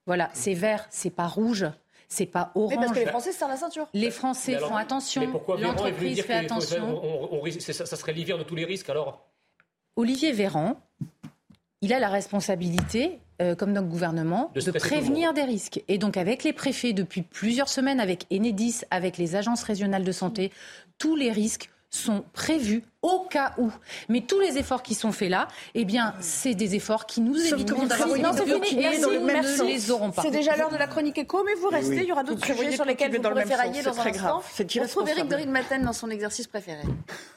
Voilà, c'est vert, c'est pas rouge, c'est pas orange. parce que les Français se serrent la ceinture. Les Français Mais alors, font attention, Mais l'entreprise fait attention. on- on- ça, ça serait l'hiver de tous les risques alors? Olivier Véran, il a la responsabilité, euh, comme notre gouvernement, De prévenir des risques. Et donc avec les préfets depuis plusieurs semaines, avec Enedis, avec les agences régionales de santé, tous les risques sont prévus au cas où. Mais tous les efforts qui sont faits là, eh bien, c'est des efforts qui nous vous d'avoir des Non, continuer Merci. dans le même sens. les auront pas. C'est déjà l'heure de la chronique éco, mais vous restez. oui. Il y aura d'autres sujets sur lesquels vous dans le pourrez ferrailler dans un instant. On retrouve Eric de Ridmaten dans son exercice préféré.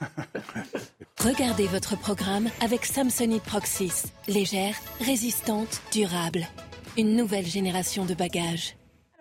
Regardez votre programme avec Samsonite Proxys. Légère, résistante, durable. Une nouvelle génération de bagages.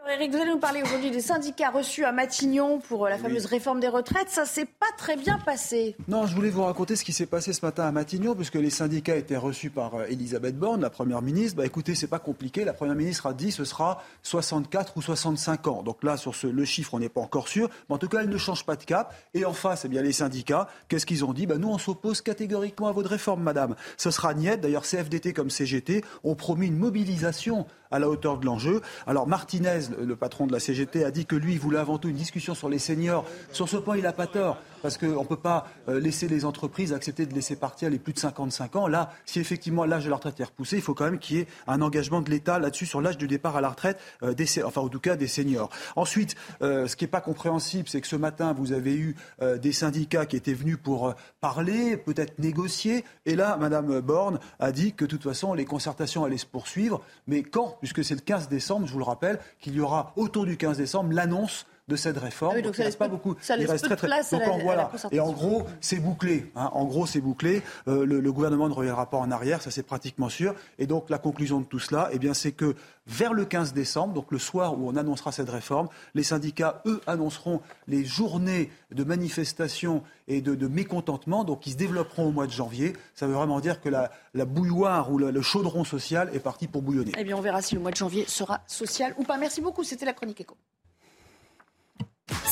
Alors Eric, vous allez nous parler aujourd'hui des syndicats reçus à Matignon pour euh, la fameuse réforme des retraites. Ça s'est pas très bien passé. Non, je voulais vous raconter ce qui s'est passé ce matin à Matignon, puisque les syndicats étaient reçus par euh, Elisabeth Borne, la première ministre. Bah, écoutez, c'est pas compliqué. La première ministre a dit ce sera 64 ou 65 ans. Donc là, sur ce, le chiffre, on n'est pas encore sûr. Mais en tout cas, elle ne change pas de cap. Et en face, eh bien, les syndicats, qu'est-ce qu'ils ont dit? Bah, Nous, on s'oppose catégoriquement à votre réforme, madame. Ce sera niette. D'ailleurs, CFDT comme CGT ont promis une mobilisation à la hauteur de l'enjeu. Alors Martinez, le patron de la CGT, a dit que lui, il voulait avant tout une discussion sur les seniors. Sur ce point, il n'a pas tort, parce qu'on ne peut pas euh, laisser les entreprises accepter de laisser partir les plus de 55 ans. Là, si effectivement l'âge de la retraite est repoussé, il faut quand même qu'il y ait un engagement de l'État là-dessus sur l'âge du départ à la retraite, euh, des, enfin en tout cas des seniors. Ensuite, euh, ce qui n'est pas compréhensible, c'est que ce matin, vous avez eu des syndicats qui étaient venus pour parler, peut-être négocier, et là, Madame Borne a dit que de toute façon, les concertations allaient se poursuivre, mais quand? Puisque c'est le 15 décembre, je vous le rappelle, qu'il y aura autour du 15 décembre l'annonce de cette réforme. Ah oui, donc il ça reste laisse pas peu- beaucoup. ça il reste peu de très, très... place à Donc, la- en voilà. Et en gros, c'est bouclé. hein. En gros, c'est bouclé. Euh, le, le gouvernement ne reviendra pas en arrière, ça c'est pratiquement sûr. Et donc la conclusion de tout cela, eh bien, c'est que vers le 15 décembre, donc le soir où on annoncera cette réforme, les syndicats, eux, annonceront les journées de manifestation et de, de mécontentement, donc qui se développeront au mois de janvier. Ça veut vraiment dire que la, la bouilloire ou le, le chaudron social est parti pour bouillonner. Eh bien, on verra si le mois de janvier sera social ou pas. Merci beaucoup. C'était la chronique éco.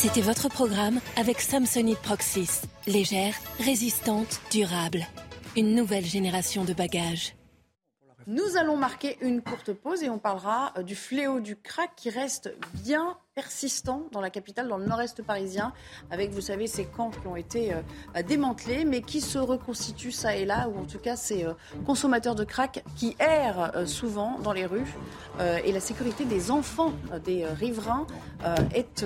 C'était votre programme avec Samsonite Proxys. Légère, résistante, durable. Une nouvelle génération de bagages. Nous allons marquer une courte pause et on parlera euh, du fléau du crack qui reste bien persistant dans la capitale, dans le nord-est parisien, avec, vous savez, ces camps qui ont été euh, démantelés, mais qui se reconstituent ça et là, ou en tout cas ces euh, consommateurs de crack qui errent souvent dans les rues. Et la sécurité des enfants des riverains est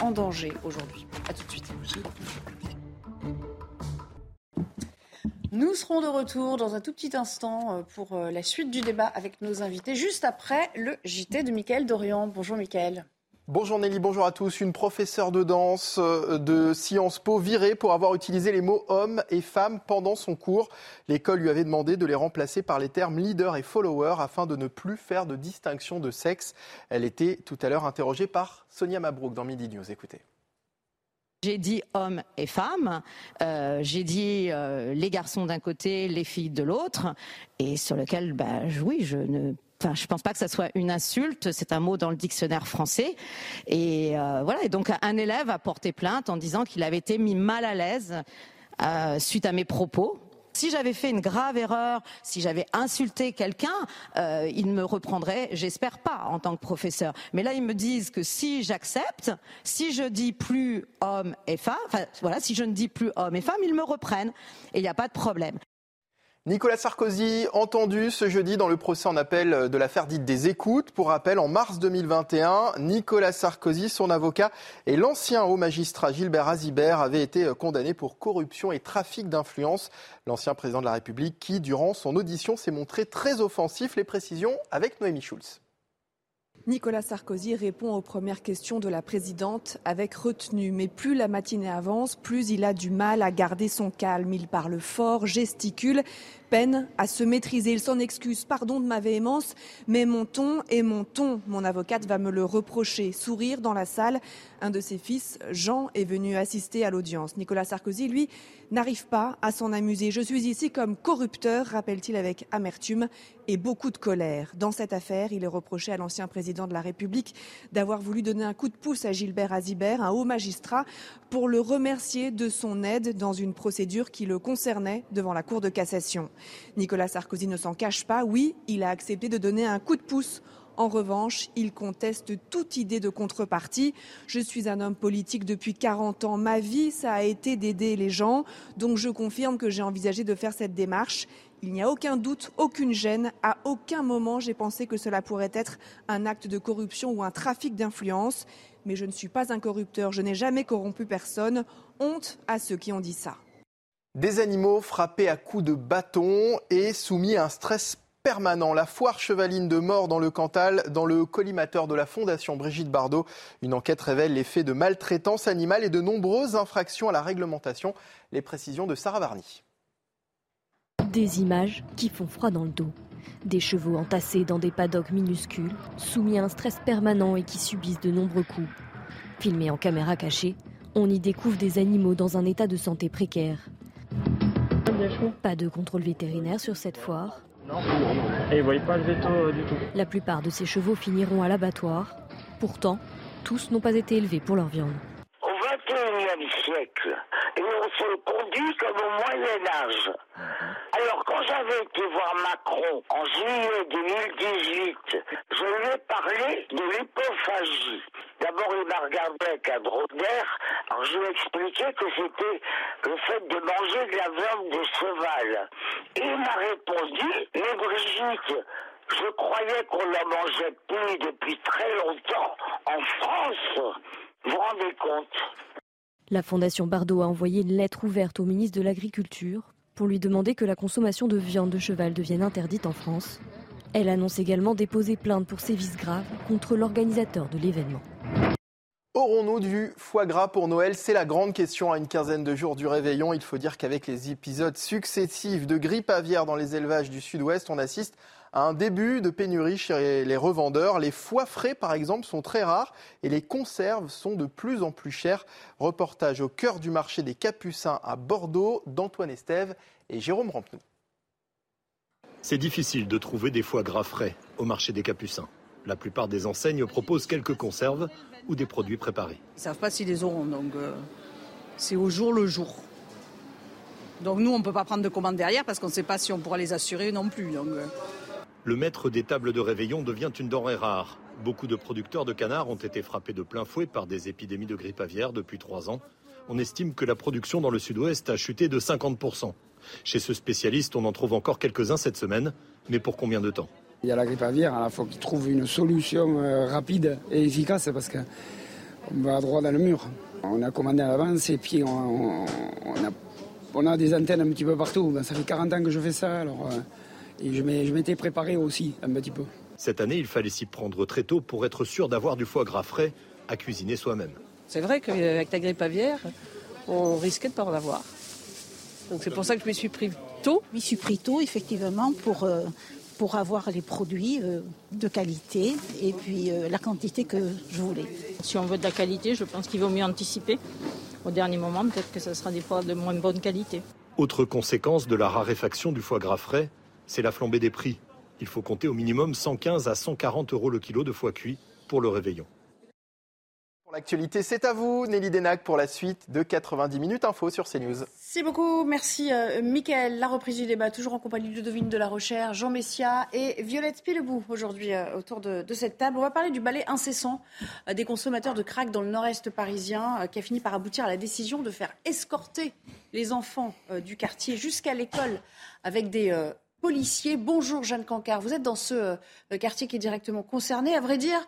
en danger aujourd'hui. A tout de suite. Nous serons de retour dans un tout petit instant euh, pour euh, la suite du débat avec nos invités, juste après le JT de Mickaël Dorian. Bonjour Mickaël. Bonjour Nelly, bonjour à tous. Une professeure de danse euh, de Sciences Po virée pour avoir utilisé les mots homme et femme pendant son cours. L'école lui avait demandé de les remplacer par les termes leader et follower afin de ne plus faire de distinction de sexe. Elle était tout à l'heure interrogée par Sonia Mabrouk dans Midi News. Écoutez. J'ai dit hommes et femmes, euh, j'ai dit euh, les garçons d'un côté, les filles de l'autre, et sur lequel, bah, oui, je ne. Enfin, je pense pas que ça soit une insulte. C'est un mot dans le dictionnaire français. Et euh, voilà. Et donc, un élève a porté plainte en disant qu'il avait été mis mal à l'aise suite à mes propos. Si j'avais fait une grave erreur, si j'avais insulté quelqu'un, euh, ils me reprendraient, j'espère pas, en tant que professeur. Mais là, ils me disent que si j'accepte, si je dis plus homme et femme, voilà, si je ne dis plus homme et femme, ils me reprennent et il n'y a pas de problème. Nicolas Sarkozy entendu ce jeudi dans le procès en appel de l'affaire dite des écoutes. Pour rappel, en mars 2021, Nicolas Sarkozy, son avocat et l'ancien haut magistrat Gilbert Azibert avaient été condamnés pour corruption et trafic d'influence. L'ancien président de la République qui, durant son audition, s'est montré très offensif. Les précisions avec Noémie Schulz. Nicolas Sarkozy répond aux premières questions de la présidente avec retenue. Mais plus la matinée avance, plus il a du mal à garder son calme. Il parle fort, gesticule, peine à se maîtriser. Il s'en excuse. Pardon de ma véhémence, mais mon ton est mon ton. Mon avocate va me le reprocher. Sourire dans la salle. Un de ses fils, Jean, est venu assister à l'audience. Nicolas Sarkozy, lui, n'arrive pas à s'en amuser. Je suis ici comme corrupteur, rappelle-t-il avec amertume et beaucoup de colère. Dans cette affaire, il est reproché à l'ancien président de la République d'avoir voulu donner un coup de pouce à Gilbert Azibert, un haut magistrat, pour le remercier de son aide dans une procédure qui le concernait devant la Cour de cassation. Nicolas Sarkozy ne s'en cache pas. Oui, il a accepté de donner un coup de pouce en revanche, il conteste toute idée de contrepartie. Je suis un homme politique depuis 40 ans. Ma vie, ça a été d'aider les gens. Donc je confirme que j'ai envisagé de faire cette démarche. Il n'y a aucun doute, aucune gêne. À aucun moment, j'ai pensé que cela pourrait être un acte de corruption ou un trafic d'influence. Mais je ne suis pas un corrupteur. Je n'ai jamais corrompu personne. Honte à ceux qui ont dit ça. Des animaux frappés à coups de bâton et soumis à un stress permanent. La foire chevaline de mort dans le Cantal, dans le collimateur de la Fondation Brigitte Bardot. Une enquête révèle les faits de maltraitance animale et de nombreuses infractions à la réglementation. Les précisions de Sarah Varny. Des images qui font froid dans le dos. Des chevaux entassés dans des paddocks minuscules, soumis à un stress permanent et qui subissent de nombreux coups. Filmés en caméra cachée, on y découvre des animaux dans un état de santé précaire. Pas de contrôle vétérinaire sur cette foire, non. Et ils ne pas le veto euh, du tout. La plupart de ces chevaux finiront à l'abattoir. Pourtant, tous n'ont pas été élevés pour leur viande. Au XXIe siècle, et on se conduit comme au Moyen Âge. J'avais été voir Macron en juillet 2018, je lui ai parlé de l'hypophagie. D'abord il m'a regardé avec un d'air, alors je lui ai expliqué que c'était le fait de manger de la viande de cheval. Et il m'a répondu, mais Brigitte, je croyais qu'on ne mangeait plus depuis très longtemps en France. Vous vous rendez compte? La Fondation Bardot a envoyé une lettre ouverte au ministre de l'Agriculture pour lui demander que la consommation de viande de cheval devienne interdite en France. Elle annonce également déposer plainte pour sévices graves contre l'organisateur de l'événement. Aurons-nous du foie gras pour Noël? C'est la grande question à une quinzaine de jours du réveillon. Il faut dire qu'avec les épisodes successifs de grippe aviaire dans les élevages du sud-ouest, on assiste à un début de pénurie chez les revendeurs. Les foies frais, par exemple, sont très rares et les conserves sont de plus en plus chères. Reportage au cœur du marché des Capucins à Bordeaux d'Antoine Estève et Jérôme Rampenou. C'est difficile de trouver des foie gras frais au marché des Capucins. La plupart des enseignes proposent quelques conserves ou des produits préparés. Ils ne savent pas s'ils les auront, donc euh, c'est au jour le jour. Donc nous, on ne peut pas prendre de commandes derrière parce qu'on ne sait pas si on pourra les assurer non plus. Donc, euh. Le maître des tables de réveillon devient une denrée rare. Beaucoup de producteurs de canards ont été frappés de plein fouet par des épidémies de grippe aviaire depuis trois ans. On estime que la production dans le sud-ouest a chuté de 50%. Chez ce spécialiste, on en trouve encore quelques-uns cette semaine, mais pour combien de temps? Il y a la grippe aviaire, il faut qu'ils trouvent une solution euh, rapide et efficace parce qu'on va droit dans le mur. On a commandé à l'avance et puis on, a, des antennes un petit peu partout. Ben, ça fait 40 ans que je fais ça, euh, et je m'étais préparé aussi un petit peu. Cette année, il fallait s'y prendre très tôt pour être sûr d'avoir du foie gras frais à cuisiner soi-même. C'est vrai qu'avec la grippe aviaire, on risquait de ne pas en avoir. Donc c'est pour ça que je me suis pris tôt. Je me suis pris tôt, effectivement, pour, euh, pour avoir les produits euh, de qualité et puis euh, la quantité que je voulais. Si on veut de la qualité, je pense qu'il vaut mieux anticiper. Au dernier moment, peut-être que ce sera des fois de moins bonne qualité. Autre conséquence de la raréfaction du foie gras frais, c'est la flambée des prix. Il faut compter au minimum 115 à 140 euros le kilo de foie cuit pour le réveillon. Pour l'actualité, c'est à vous, Nelly Denac, pour la suite de 90 minutes info sur CNews. Merci beaucoup, merci euh, Mickaël. La reprise du débat, toujours en compagnie de Ludovine de la Rochère, Jean Messia et Violette Spilebout aujourd'hui euh, autour de, cette table. On va parler du balai incessant euh, des consommateurs de crack dans le nord-est parisien qui a fini par aboutir à la décision de faire escorter les enfants du quartier jusqu'à l'école avec des policiers. Bonjour Jeanne Cancard, vous êtes dans ce quartier qui est directement concerné. À vrai dire,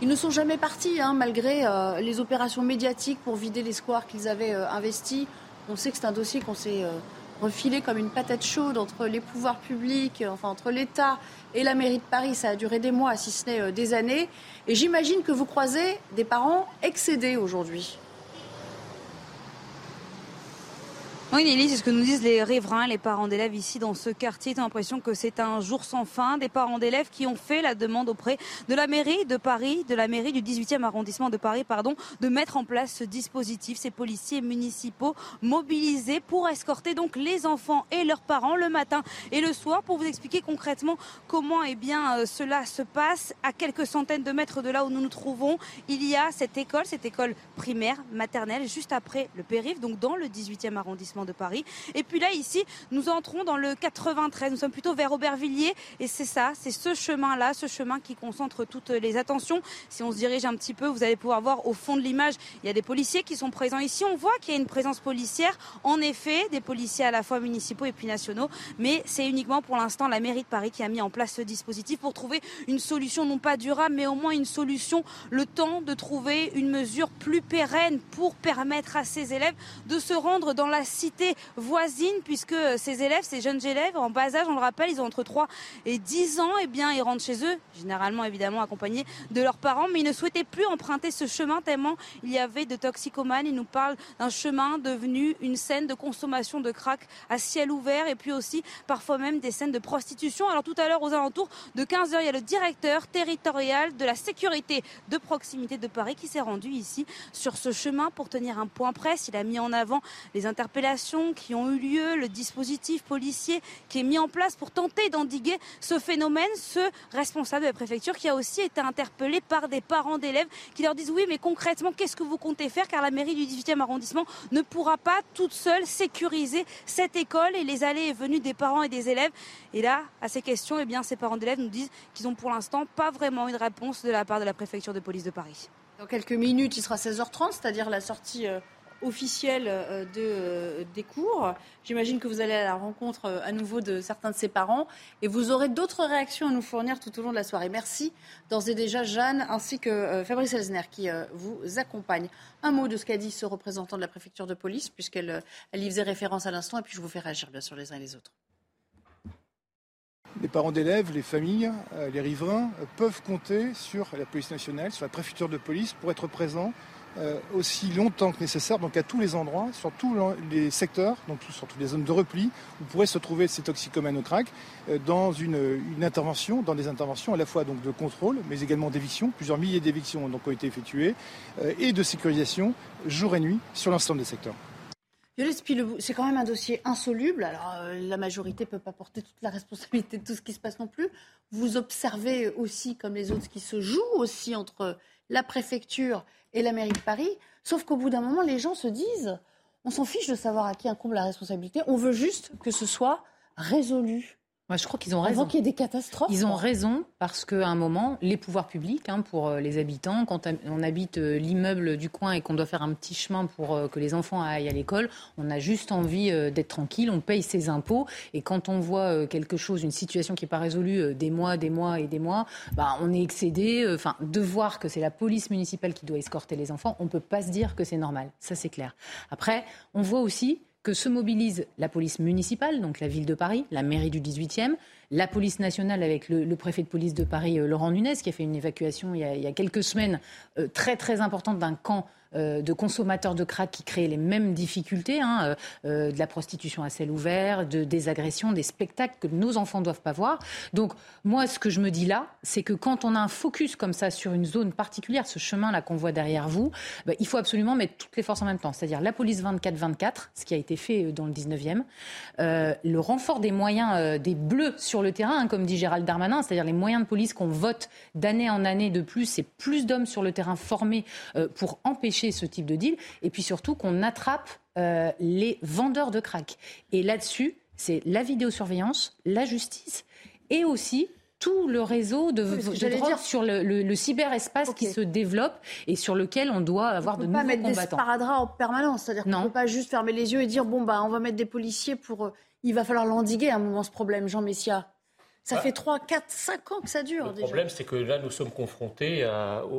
ils ne sont jamais partis, hein, malgré euh, les opérations médiatiques pour vider les squares qu'ils avaient euh, investis. On sait que c'est un dossier qu'on s'est euh, refilé comme une patate chaude entre les pouvoirs publics, enfin entre l'État et la mairie de Paris. Ça a duré des mois, si ce n'est des années. Et j'imagine que vous croisez des parents excédés aujourd'hui. Oui, Nelly, c'est ce que nous disent les riverains, les parents d'élèves ici dans ce quartier. Ont l'impression que c'est un jour sans fin. Des parents d'élèves qui ont fait la demande auprès de la mairie de Paris, de la mairie du 18e arrondissement de Paris, pardon, de mettre en place ce dispositif, ces policiers municipaux mobilisés pour escorter donc les enfants et leurs parents le matin et le soir pour vous expliquer concrètement comment eh bien, euh, cela se passe. À quelques centaines de mètres de là où nous nous trouvons, il y a cette école, cette école primaire, maternelle, juste après le périph', donc dans le 18e arrondissement de Paris. Et puis là, ici, nous entrons dans le 93. Nous sommes plutôt vers Aubervilliers. Et c'est ça, c'est ce chemin-là, ce chemin qui concentre toutes les attentions. Si on se dirige un petit peu, vous allez pouvoir voir au fond de l'image, il y a des policiers qui sont présents ici. On voit qu'il y a une présence policière. En effet, des policiers à la fois municipaux et puis nationaux. Mais c'est uniquement pour l'instant la mairie de Paris qui a mis en place ce dispositif pour trouver une solution non pas durable, mais au moins une solution, le temps de trouver une mesure plus pérenne pour permettre à ces élèves de se rendre dans la cité voisine, puisque ces élèves, ces jeunes élèves en bas âge, on le rappelle, ils ont entre 3 et 10 ans, et eh bien ils rentrent chez eux, généralement évidemment accompagnés de leurs parents, mais ils ne souhaitaient plus emprunter ce chemin tellement il y avait de toxicomanes. Ils nous parlent d'un chemin devenu une scène de consommation de crack à ciel ouvert et puis aussi parfois même des scènes de prostitution. Alors tout à l'heure aux alentours de 15h, il y a le directeur territorial de la sécurité de proximité de Paris qui s'est rendu ici sur ce chemin pour tenir un point presse. Il a mis en avant les interpellations qui ont eu lieu, le dispositif policier qui est mis en place pour tenter d'endiguer ce phénomène. Ce responsable de la préfecture qui a aussi été interpellé par des parents d'élèves qui leur disent oui mais concrètement qu'est-ce que vous comptez faire? Car la mairie du 18e arrondissement ne pourra pas toute seule sécuriser cette école et les allées et venues des parents et des élèves. Et là, à ces questions, eh bien, ces parents d'élèves nous disent qu'ils ont pour l'instant pas vraiment une réponse de la part de la préfecture de police de Paris. Dans quelques minutes, il sera 16h30, c'est-à-dire la sortie euh, officielle euh, euh, des cours. J'imagine que vous allez à la rencontre euh, à nouveau de certains de ses parents et vous aurez d'autres réactions à nous fournir tout au long de la soirée. Merci d'ores et déjà Jeanne ainsi que Fabrice Elsner qui vous accompagne. Un mot de ce qu'a dit ce représentant de la préfecture de police puisqu'elle elle y faisait référence à l'instant et puis je vous fais réagir bien sûr les uns et les autres. Les parents d'élèves, les familles, les riverains peuvent compter sur la police nationale, sur la préfecture de police pour être présents aussi longtemps que nécessaire, donc à tous les endroits, sur tous les secteurs, donc sur toutes les zones de repli, où pourraient se trouver ces toxicomanes au crack, euh, dans une, intervention, dans des interventions à la fois donc de contrôle, mais également d'éviction. Plusieurs milliers d'évictions ont été effectuées, euh, et de sécurisation jour et nuit sur l'ensemble des secteurs. C'est quand même un dossier insoluble. Alors, la majorité ne peut pas porter toute la responsabilité de tout ce qui se passe non plus. Vous observez aussi, comme les autres, qui se joue aussi entre la préfecture et la mairie de Paris. Sauf qu'au bout d'un moment, les gens se disent on s'en fiche de savoir à qui incombe la responsabilité, on veut juste que ce soit résolu je crois qu'ils ont raison. Avant qu'il y ait des catastrophes. Ils ont raison parce qu'à un moment, les pouvoirs publics, hein, pour euh, les habitants, quand on habite euh, l'immeuble du coin et qu'on doit faire un petit chemin pour euh, que les enfants aillent à l'école, on a juste envie d'être tranquille, on paye ses impôts. Et quand on voit quelque chose, une situation qui n'est pas résolue des mois, des mois et des mois, bah, on est excédé. Enfin, de voir que c'est la police municipale qui doit escorter les enfants, on ne peut pas se dire que c'est normal. Ça, c'est clair. Après, on voit aussi que se mobilise la police municipale, donc la ville de Paris, la mairie du 18e, la police nationale avec le, préfet de police de Paris, euh, Laurent Nunez, qui a fait une évacuation il y a, quelques semaines euh, très très importante d'un camp euh, de consommateurs de crack qui créent les mêmes difficultés, hein, de la prostitution à ciel ouvert, de, des agressions, des spectacles que nos enfants ne doivent pas voir. Donc moi, ce que je me dis là, c'est que quand on a un focus comme ça sur une zone particulière, ce chemin-là qu'on voit derrière vous, bah, il faut absolument mettre toutes les forces en même temps. C'est-à-dire la police 24-24, ce qui a été fait dans le 19e, le renfort des moyens des bleus sur le terrain, hein, comme dit Gérald Darmanin, c'est-à-dire les moyens de police qu'on vote d'année en année de plus, et plus d'hommes sur le terrain formés pour empêcher ce type de deal, et puis surtout qu'on attrape euh, les vendeurs de crack. Et là-dessus, c'est la vidéosurveillance, la justice, et aussi tout le réseau de, de drogue sur le, cyberespace qui se développe et sur lequel on doit avoir de nouveaux combattants. On ne peut pas mettre des sparadraps en permanence, c'est-à-dire qu'on ne peut pas juste fermer les yeux et dire bon bah on va mettre des policiers pour. Il va falloir l'endiguer à un moment ce problème, Jean Messia. Ça bah, fait 3, 4, 5 ans que ça dure. Le problème, c'est que là, nous sommes confrontés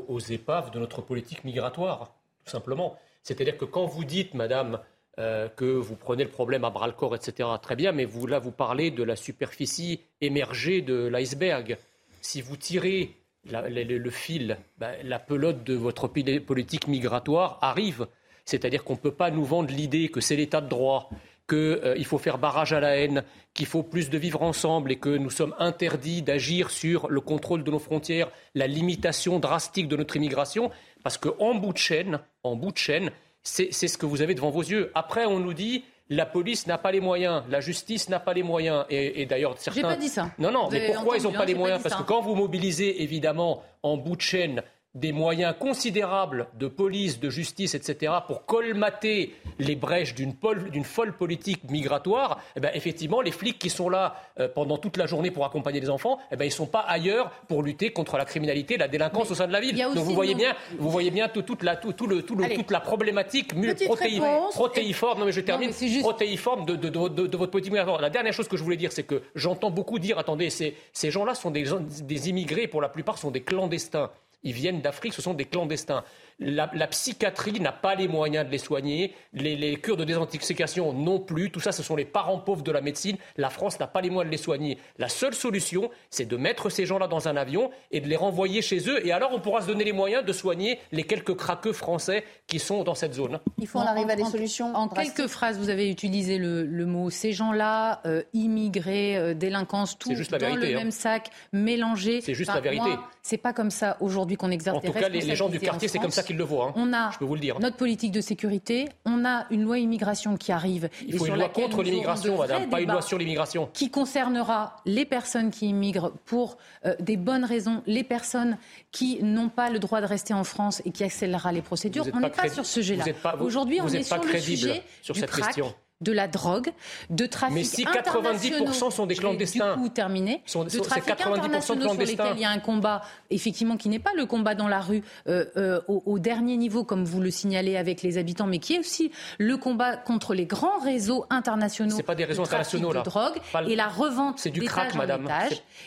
aux épaves de notre politique migratoire tout simplement. C'est-à-dire que quand vous dites, madame, euh, que vous prenez le problème à bras le corps, etc., très bien, mais vous, là, vous parlez de la superficie émergée de l'iceberg. Si vous tirez le, fil, ben, la pelote de votre politique migratoire arrive. C'est-à-dire qu'on ne peut pas nous vendre l'idée que c'est l'état de droit, qu'il euh, faut faire barrage à la haine, qu'il faut plus de vivre ensemble et que nous sommes interdits d'agir sur le contrôle de nos frontières, la limitation drastique de notre immigration, parce qu'en bout de chaîne, en bout de chaîne, c'est ce que vous avez devant vos yeux. Après, on nous dit la police n'a pas les moyens, la justice n'a pas les moyens. Et, d'ailleurs, certains. J'ai pas dit ça. Non, non, mais pourquoi ils n'ont pas les moyens Parce que quand vous mobilisez, évidemment, en bout de chaîne, des moyens considérables de police, de justice, etc., pour colmater les brèches d'une folle politique migratoire, eh bien, effectivement, les flics qui sont là euh, pendant toute la journée pour accompagner les enfants, eh bien, ils ne sont pas ailleurs pour lutter contre la criminalité, la délinquance au sein de la ville. Donc vous voyez, bien, vous voyez bien toute, la, tout, le, tout le, toute la problématique protéiforme, non mais je termine, protéiforme de, de, de, votre politique migratoire. La dernière chose que je voulais dire, c'est que j'entends beaucoup dire, attendez, ces, ces gens-là sont des, des immigrés, pour la plupart sont des clandestins. Ils viennent d'Afrique, ce sont des clandestins. La, psychiatrie n'a pas les moyens de les soigner, les, cures de désintoxication non plus. Tout ça, ce sont les parents pauvres de la médecine. La France n'a pas les moyens de les soigner. La seule solution, c'est de mettre ces gens-là dans un avion et de les renvoyer chez eux. Et alors, on pourra se donner les moyens de soigner les quelques craqueux français qui sont dans cette zone. Il faut en arriver à des solutions. En quelques phrases, vous avez utilisé le, mot ces gens-là, euh, immigrés, euh, délinquance, tout juste dans le hein. même sac, mélangé. C'est juste la vérité. C'est pas comme ça aujourd'hui qu'on exerce en tout cas, les gens du quartier, c'est comme ça le. Hein. On a Je peux vous le dire. notre politique de sécurité, on a une loi immigration qui arrive. Il faut une loi contre l'immigration, madame, pas une loi sur l'immigration. Qui concernera les personnes qui immigrent pour euh, des bonnes raisons, les personnes qui n'ont pas le droit de rester en France et qui accélérera les procédures. On n'est pas, sur ce sujet-là. Aujourd'hui, on est sur le sujet sur du cette question de la drogue, de trafic Mais si 90% sont des clandestins, du coup terminé, de trafic 90% sur lesquels il y a un combat, effectivement, qui n'est pas le combat dans la rue euh, euh, au, dernier niveau, comme vous le signalez avec les habitants, mais qui est aussi le combat contre les grands réseaux internationaux. pas des réseaux de internationaux de drogue et la revente du crack, madame.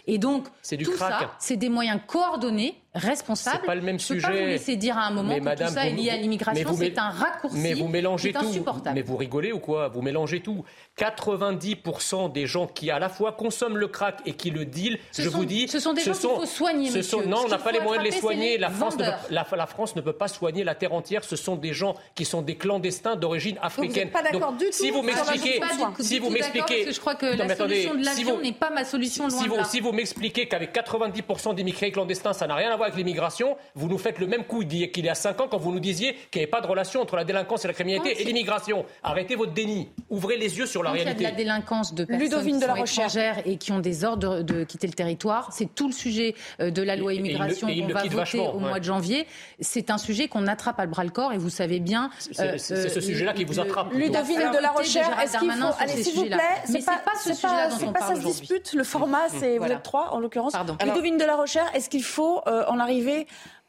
Et donc tout ça, c'est des moyens coordonnés responsable. C'est pas le même sujet. Peux pas vous laisser dire à un moment que tout ça est lié à l'immigration. C'est un raccourci. Mais vous mélangez tout. Insupportable. Mais vous rigolez ou quoi? Vous mélangez tout. 90% des gens qui à la fois consomment le crack et qui le deal, je vous dis, ce sont des gens qu'il faut soigner. non, on n'a pas les moyens de les soigner. La France, ne, la, la France, ne peut pas soigner la terre entière. Ce sont des gens qui sont des clandestins d'origine africaine. Donc, vous pas d'accord du tout. Si vous m'expliquez, si vous m'expliquez, je crois que la solution de l'avion n'est pas ma solution. Si vous, si vous m'expliquez qu'avec 90% d'immigrés clandestins, ça n'a rien à voir avec l'immigration, vous nous faites le même coup qu'il y a 5 ans quand vous nous disiez qu'il n'y avait pas de relation entre la délinquance et la criminalité et l'immigration. Arrêtez votre déni. Ouvrez les yeux sur la réalité. Il y a de la délinquance de personnes qui de la étrangères et qui ont des ordres de, quitter le territoire. C'est tout le sujet euh, de la loi immigration qu'on va voter au mois de janvier. C'est un sujet qu'on attrape à le bras le corps et vous savez bien. C'est euh, ce euh, sujet-là qui vous attrape. Ludovine de la Rochère, est-ce qu'il faut allez s'il vous plaît, c'est pas, pas ce sujet-là dont on parle aujourd'hui. dispute. Le format, c'est vous êtes trois en l'occurrence. Ludovine de la Rochère, est-ce qu'il faut en arriver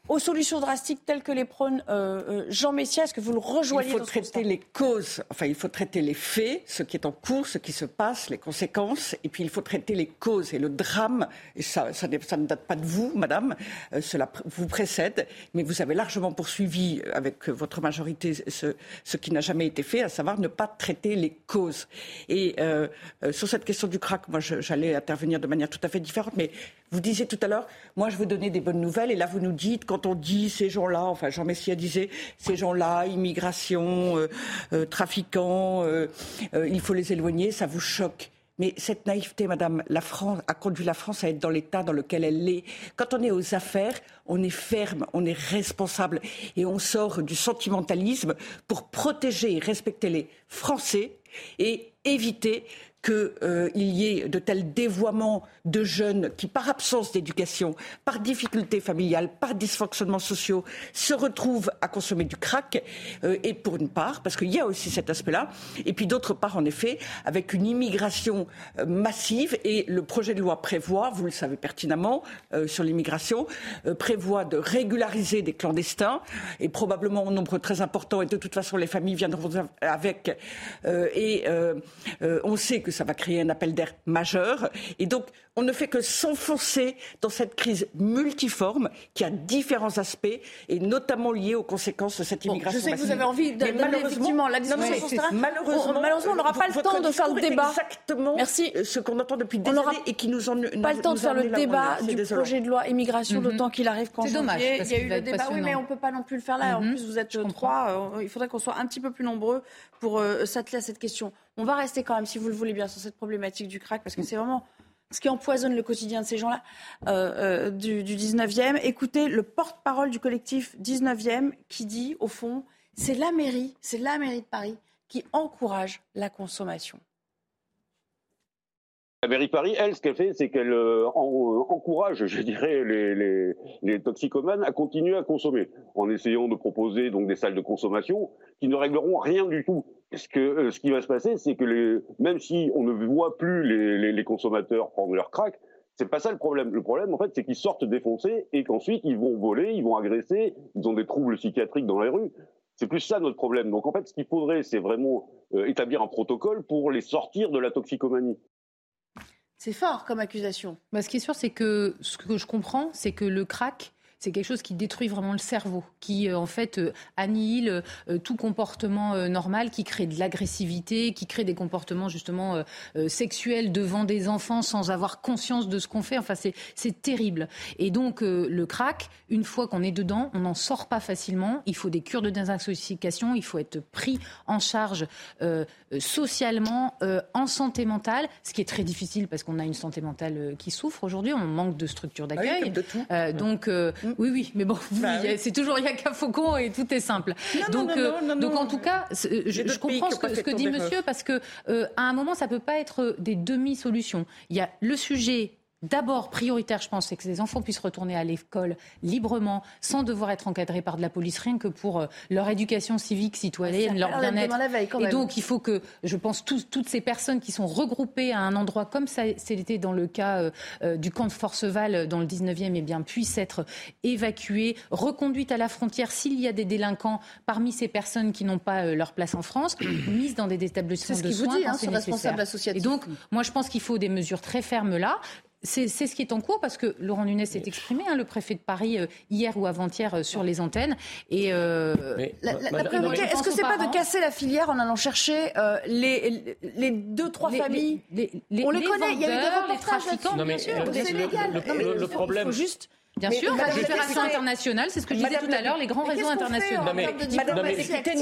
aux solutions drastiques telles que les prône euh, euh, Jean Messia Est-ce que vous le rejoignez Il faut traiter les causes, enfin il faut traiter les faits, ce qui est en cours, ce qui se passe, les conséquences, et puis il faut traiter les causes et le drame. Et ça, ça, ne date pas de vous, Madame, euh, cela vous précède, mais vous avez largement poursuivi avec votre majorité ce, ce qui n'a jamais été fait, à savoir ne pas traiter les causes. Et sur cette question du crack, moi j'allais intervenir de manière tout à fait différente, mais Vous disiez tout à l'heure, moi je veux donner des bonnes nouvelles, et là vous nous dites, quand on dit ces gens-là, enfin Jean Messia disait, ces gens-là, immigration, euh, euh, trafiquants, euh, il faut les éloigner, ça vous choque. Mais cette naïveté, Madame, la France a conduit la France à être dans l'état dans lequel elle est. Quand on est aux affaires, on est ferme, on est responsable et on sort du sentimentalisme pour protéger et respecter les Français et éviter qu'il euh, y ait de tels dévoiements de jeunes qui, par absence d'éducation, par difficultés familiales, par dysfonctionnements sociaux, se retrouvent à consommer du crack, euh, et pour une part, parce qu'il y a aussi cet aspect-là, et puis d'autre part, en effet, avec une immigration euh, massive, et le projet de loi prévoit, vous le savez pertinemment, sur l'immigration, prévoit de régulariser des clandestins, et probablement un nombre très important, et de toute façon les familles viendront avec, et on sait que ça va créer un appel d'air majeur. Et donc, on ne fait que s'enfoncer dans cette crise multiforme qui a différents aspects et notamment liés aux conséquences de cette immigration. je sais que vous avez envie de malheureusement la discussion malheureusement, malheureusement, on n'aura pas le temps de faire le débat. Exactement Merci. ce qu'on entend depuis des années et qui nous en pas le temps de faire le débat du projet de loi immigration, mhm. d'autant qu'il arrive qu'en janvier, il y a eu le débat. Oui, mais on peut pas non plus le faire là. En mhm. plus, vous êtes trois. Euh, il faudrait qu'on soit un petit peu plus nombreux pour euh, s'atteler à cette question. On va rester quand même, si vous le voulez bien, sur cette problématique du crack, parce que c'est vraiment ce qui empoisonne le quotidien de ces gens-là euh, euh, du, du 19e. Écoutez le porte-parole du collectif 19e qui dit, au fond, c'est la mairie, c'est la mairie de Paris qui encourage la consommation. La mairie de Paris, elle, ce qu'elle fait, c'est qu'elle euh, encourage, je dirais, les, les, toxicomanes à continuer à consommer, en essayant de proposer donc des salles de consommation qui ne régleront rien du tout. Ce, que, euh, ce qui va se passer, c'est que les, même si on ne voit plus les, les consommateurs prendre leur crack, c'est pas ça le problème. Le problème, en fait, c'est qu'ils sortent défoncés et qu'ensuite ils vont voler, ils vont agresser, ils ont des troubles psychiatriques dans les rues. C'est plus ça notre problème. Donc en fait, ce qu'il faudrait, c'est vraiment euh, établir un protocole pour les sortir de la toxicomanie. C'est fort comme accusation. Bah, ce qui est sûr, c'est que ce que je comprends, c'est que le crack, c'est quelque chose qui détruit vraiment le cerveau, qui euh, en fait euh, annihile euh, tout comportement normal, qui crée de l'agressivité, qui crée des comportements justement sexuels devant des enfants sans avoir conscience de ce qu'on fait. Enfin, c'est terrible. Et donc le crack, une fois qu'on est dedans, on n'en sort pas facilement. Il faut des cures de désintoxication, il faut être pris en charge socialement, en santé mentale, ce qui est très difficile parce qu'on a une santé mentale qui souffre aujourd'hui. On manque de structures ah d'accueil. donc mm. Oui, oui, mais bon, bah c'est toujours il y a qu'un faucon et tout est simple. donc, euh, donc en tout cas, euh, je, comprends ce que, dit Monsieur parce que euh, à un moment, ça peut pas être des demi-solutions. Il y a le sujet d'abord prioritaire, je pense, c'est que les enfants puissent retourner à l'école librement, sans devoir être encadrés par de la police, rien que pour euh, leur éducation civique, citoyenne, leur bien-être. Et donc, il faut que, je pense, toutes ces personnes qui sont regroupées à un endroit comme ça, c'était dans le cas euh, euh, du camp de Forceval dans le 19e, eh bien, puissent être évacuées, reconduites à la frontière s'il y a des délinquants parmi ces personnes qui n'ont pas leur place en France, mises dans des établissements de soins. C'est ce qu'il vous dit, hein, responsable associatif. Et donc, moi, je pense qu'il faut des mesures très fermes là c'est ce qui est en cours parce que Laurent Nunez s'est exprimé, hein, le préfet de Paris, euh, hier ou avant-hier euh, sur les antennes. Et euh, est-ce que c'est pas de casser la filière en allant chercher les, les deux, trois familles On les, connaît, il y a eu des reportages là-dessus, bien sûr, c'est légal. Le, problème, juste Bien sûr, la coopération internationale, c'est ce que je disais tout à l'heure, les grands réseaux internationaux. Non, mais, Madame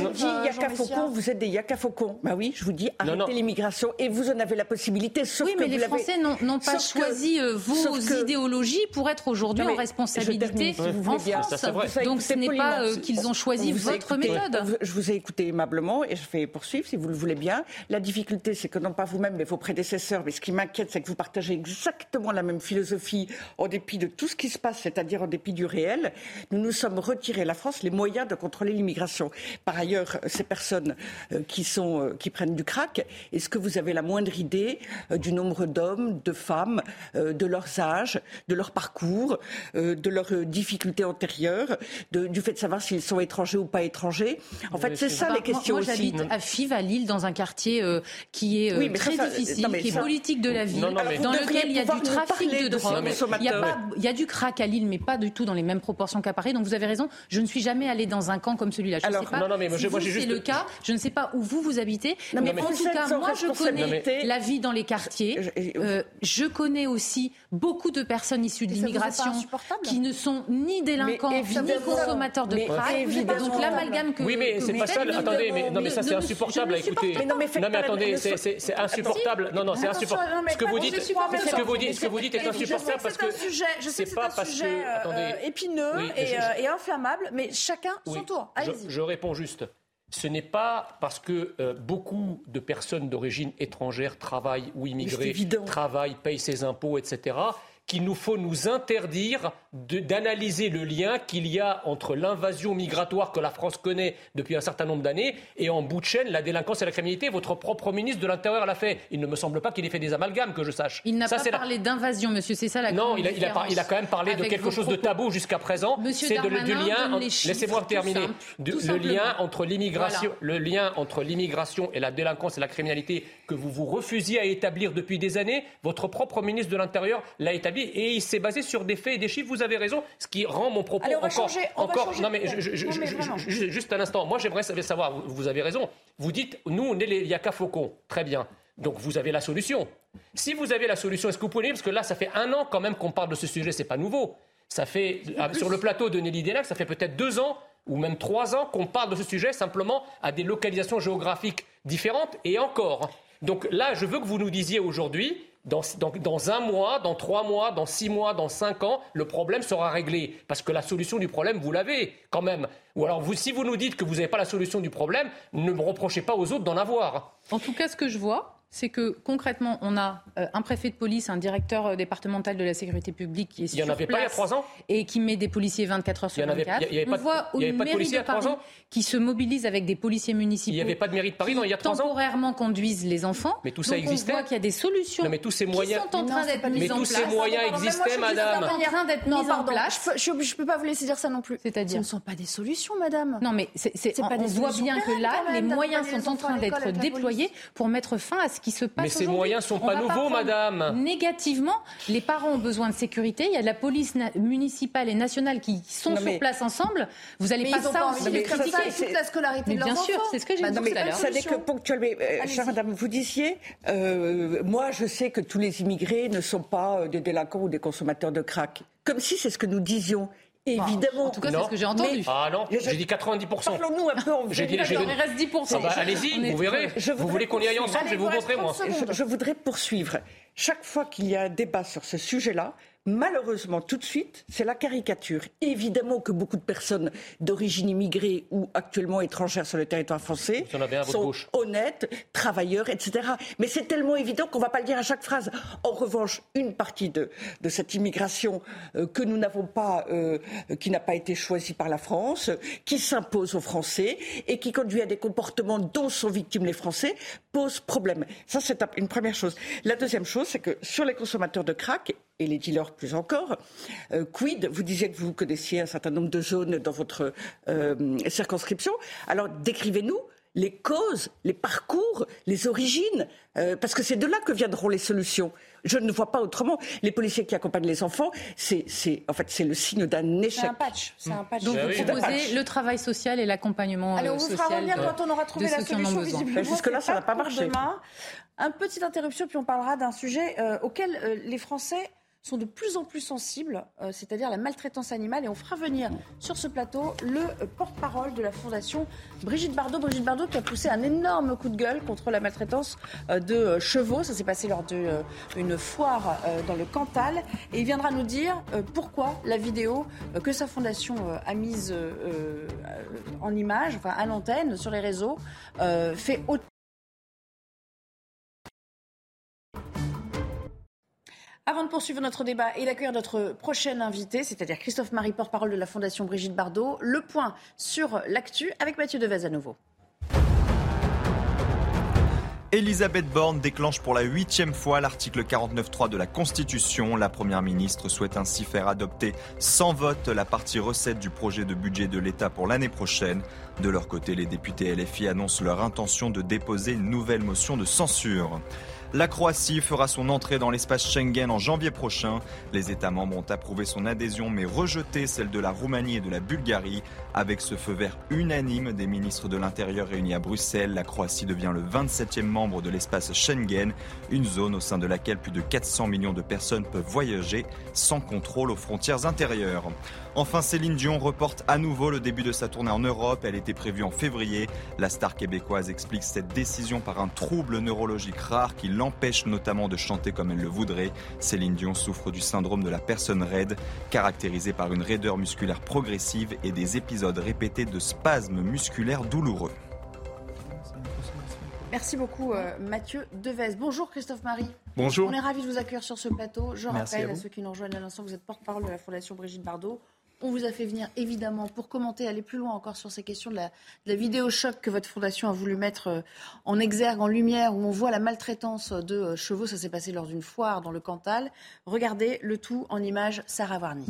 nous dit Yaka Faucon, vous êtes des Yaka Faucon. Bah oui, je vous dis, arrêtez l'immigration et vous en avez la possibilité. Sauf oui, mais les Français n'ont pas choisi euh, vos idéologies pour être aujourd'hui en responsabilité en France. Donc ce n'est pas euh, qu'ils ont choisi votre méthode. Je vous ai écouté aimablement et je vais poursuivre si vous le voulez bien. La difficulté, c'est que non pas vous-même, mais vos prédécesseurs, mais ce qui m'inquiète, c'est que vous partagez exactement la même philosophie en dépit de tout ce qui se passe c'est-à-dire en dépit du réel, nous nous sommes retirés, la France, les moyens de contrôler l'immigration. Par ailleurs, ces personnes euh, qui, sont, euh, qui prennent du crack, est-ce que vous avez la moindre idée euh, du nombre d'hommes, de femmes, de leurs âges, de leur parcours, de leurs difficultés antérieures, du fait de savoir s'ils sont étrangers ou pas étrangers? En fait, c'est ça les questions moi, aussi. J'habite à Fives, à Lille, dans un quartier qui est très difficile, qui est politique de la ville, dans lequel il y a du trafic de drogue. Il y, a il y a du crack à Lille, mais pas du tout dans les mêmes proportions qu'à Paris. Donc vous avez raison, je ne suis jamais allée dans un camp comme celui-là. Je Alors, sais pas non, non, mais si moi, c'est le cas. Je ne sais pas où vous vous habitez, mais, en tout cas, moi je connais la vie dans les quartiers. Euh, je connais aussi beaucoup de personnes issues de l'immigration qui ne sont ni délinquants ni consommateurs de crack. Donc l'amalgame que oui, mais c'est pas ça. Attendez, mais non, mais ça c'est insupportable à écouter. Non, mais attendez, c'est insupportable. Non, non, c'est insupportable. Ce que vous dites, ce que vous dites, ce que vous dites est insupportable parce que je sais que c'est un sujet euh, épineux euh, et inflammable, mais chacun son tour. Allez-y. Je réponds juste. Ce n'est pas parce que euh, beaucoup de personnes d'origine étrangère travaillent ou immigrées, travaillent, payent ses impôts, etc., qu'il nous faut nous interdire d'analyser le lien qu'il y a entre l'invasion migratoire que la France connaît depuis un certain nombre d'années et en bout de chaîne la délinquance et la criminalité. Votre propre ministre de l'Intérieur l'a fait. Il ne me semble pas qu'il ait fait des amalgames, que je sache. Il n'a pas parlé d'invasion, monsieur, c'est ça la Non, il a, il, a, il a, quand même parlé de quelque chose de tabou jusqu'à présent. C'est de, du lien. Laissez-moi terminer. le lien entre l'immigration, le lien entre l'immigration et la délinquance et la criminalité que vous vous refusiez à établir depuis des années. Votre propre ministre de l'Intérieur l'a établi et il s'est basé sur des faits et des chiffres. Vous avez raison, ce qui rend mon propos encore, encore. non mais, juste un instant. Moi, j'aimerais savoir. Vous avez raison. Vous dites, nous, on est les Yaka Faucon. Très bien. Donc vous avez la solution. Si vous avez la solution, est-ce que vous pouvez parce que là, ça fait un an quand même qu'on parle de ce sujet, c'est pas nouveau. Ça fait ah, sur le plateau de Nelly Denac, ça fait peut-être deux ans ou même trois ans qu'on parle de ce sujet simplement à des localisations géographiques différentes et encore. Donc là, je veux que vous nous disiez aujourd'hui, dans, un mois, dans trois mois, dans six mois, dans cinq ans, le problème sera réglé. Parce que la solution du problème, vous l'avez quand même. Ou alors, vous, si vous nous dites que vous n'avez pas la solution du problème, ne me reprochez pas aux autres d'en avoir. En tout cas, ce que je vois, c'est que concrètement, on a euh, un préfet de police, un directeur euh, départemental de la sécurité publique qui est sur Il n'y en avait pas il y a trois ans Et qui met des policiers 24 heures sur 24. Il y avait, on voit une mairie de, Paris qui se mobilise avec des policiers municipaux. Il n'y avait pas de mairie de Paris il y a trois ans temporairement conduisent les enfants. Mais tout ça Donc existait. On voit qu'il y a des solutions non, mais tous ces moyens... qui sont en train d'être mises Mais tous ces moyens existaient, madame. en train d'être mises en place. Je ne peux pas vous laisser dire ça non plus. C'est-à-dire Ce ne sont pas des solutions, madame. Non, mais on voit bien que là, les moyens sont en train d'être déployés pour mettre fin à ce qui se passe aujourd'hui moyens sont pas nouveaux, madame. Négativement, les parents ont besoin de sécurité. Il y a de la police municipale et nationale qui sont sur place ensemble. Vous n'allez pas ça aussi les critiquer. toute la scolarité de bien sûr, c'est ce que j'ai bah, dit tout à l'heure. Ça n'est que ponctuellement. Euh, chère madame, vous disiez, euh, moi je sais que tous les immigrés ne sont pas euh, des délinquants ou des consommateurs de crack. Comme si c'est ce que nous disions. Évidemment. En tout cas, c'est ce que j'ai entendu. ah non, j'ai dit 90%. Parlons-nous un peu en J'ai dit, il reste 10%. Ah bah, allez-y, vous verrez. vous voulez qu'on y aille ensemble, je vais vous montrer, moi. je voudrais poursuivre. Chaque fois qu'il y a un débat sur ce sujet-là, Malheureusement, tout de suite, c'est la caricature. Évidemment que beaucoup de personnes d'origine immigrée ou actuellement étrangères sur le territoire français sont honnêtes, travailleurs, etc. Mais c'est tellement évident qu'on ne va pas le dire à chaque phrase. En revanche, une partie de, cette immigration euh, que nous n'avons pas, euh, qui n'a pas été choisie par la France, qui s'impose aux Français et qui conduit à des comportements dont sont victimes les Français, pose problème. Ça, c'est une première chose. La deuxième chose, c'est que sur les consommateurs de crack, et les dealers plus encore. Euh, quid Vous disiez que vous connaissiez un certain nombre de zones dans votre euh, circonscription. Alors décrivez-nous les causes, les parcours, les origines, euh, parce que c'est de là que viendront les solutions. Je ne vois pas autrement. Les policiers qui accompagnent les enfants, c'est, en fait, c'est le signe d'un échec. C'est un patch. C'est un patch. Donc vous eh proposez le travail social et l'accompagnement social. on vous fera revenir quand on aura trouvé la solution. Visiblement, jusque-là, ça n'a pas marché. Demain. Un petite interruption, puis on parlera d'un sujet auquel les Français sont de plus en plus sensibles, euh, c'est-à-dire la maltraitance animale. Et on fera venir sur ce plateau le euh, porte-parole de la Fondation, Brigitte Bardot. Brigitte Bardot qui a poussé un énorme coup de gueule contre la maltraitance euh, de chevaux. Ça s'est passé lors d'une foire dans le Cantal. Et il viendra nous dire pourquoi la vidéo que sa fondation a mise en image, enfin à l'antenne, sur les réseaux, fait autant Avant de poursuivre notre débat et d'accueillir notre prochaine invité, c'est-à-dire Christophe Marie, porte-parole de la Fondation Brigitte Bardot, le point sur l'actu avec Mathieu Devez à nouveau. Elisabeth Borne déclenche pour la huitième fois l'article 49.3 de la Constitution. La Première ministre souhaite ainsi faire adopter sans vote la partie recette du projet de budget de l'État pour l'année prochaine. De leur côté, les députés LFI annoncent leur intention de déposer une nouvelle motion de censure. La Croatie fera son entrée dans l'espace Schengen en janvier prochain. Les États membres ont approuvé son adhésion mais rejeté celle de la Roumanie et de la Bulgarie. Avec ce feu vert unanime des ministres de l'Intérieur réunis à Bruxelles, la Croatie devient le 27e membre de l'espace Schengen, une zone au sein de laquelle plus de 400 millions de personnes peuvent voyager sans contrôle aux frontières intérieures. Enfin, Céline Dion reporte à nouveau le début de sa tournée en Europe. Elle était prévue en février. La star québécoise explique cette décision par un trouble neurologique rare qui l'empêche notamment de chanter comme elle le voudrait. Céline Dion souffre du syndrome de la personne raide, caractérisé par une raideur musculaire progressive et des épisodes répétés de spasmes musculaires douloureux. Merci beaucoup euh, Mathieu Devez. Bonjour Christophe Marie. Bonjour. On est ravis de vous accueillir sur ce plateau. Je rappelle à, ceux qui nous rejoignent à l'instant, vous êtes porte-parole de la Fondation Brigitte Bardot. On vous a fait venir évidemment pour commenter, aller plus loin encore sur ces questions de la, vidéo choc que votre fondation a voulu mettre euh, en exergue, en lumière, où on voit la maltraitance de euh, chevaux. Ça s'est passé lors d'une foire dans le Cantal. Regardez le tout en images, Sarah Varny.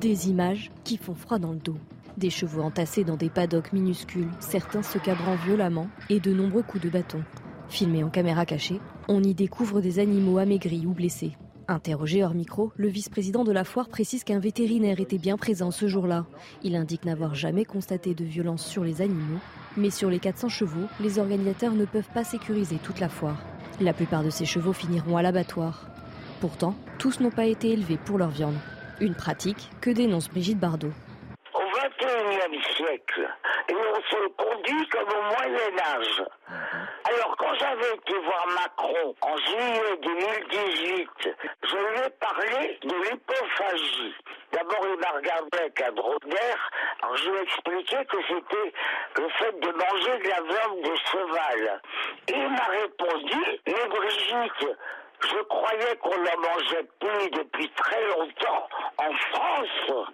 Des images qui font froid dans le dos. Des chevaux entassés dans des paddocks minuscules, certains se cabrant violemment et de nombreux coups de bâton. Filmés en caméra cachée, on y découvre des animaux amaigris ou blessés. Interrogé hors micro, le vice-président de la foire précise qu'un vétérinaire était bien présent ce jour-là. Il indique n'avoir jamais constaté de violence sur les animaux, mais sur les 400 chevaux, les organisateurs ne peuvent pas sécuriser toute la foire. La plupart de ces chevaux finiront à l'abattoir. Pourtant, tous n'ont pas été élevés pour leur viande. Une pratique que dénonce Brigitte Bardot. Au XXIe siècle, et on se conduit comme au Moyen Âge. Alors quand j'avais été voir Macron en juillet 2018, je lui ai parlé de l'hypophagie. D'abord il m'a regardé avec un drôle d'air, alors je lui ai expliqué que c'était le fait de manger de la viande de cheval. Et il m'a répondu, mais Brigitte, je croyais qu'on n'en mangeait plus depuis très longtemps en France.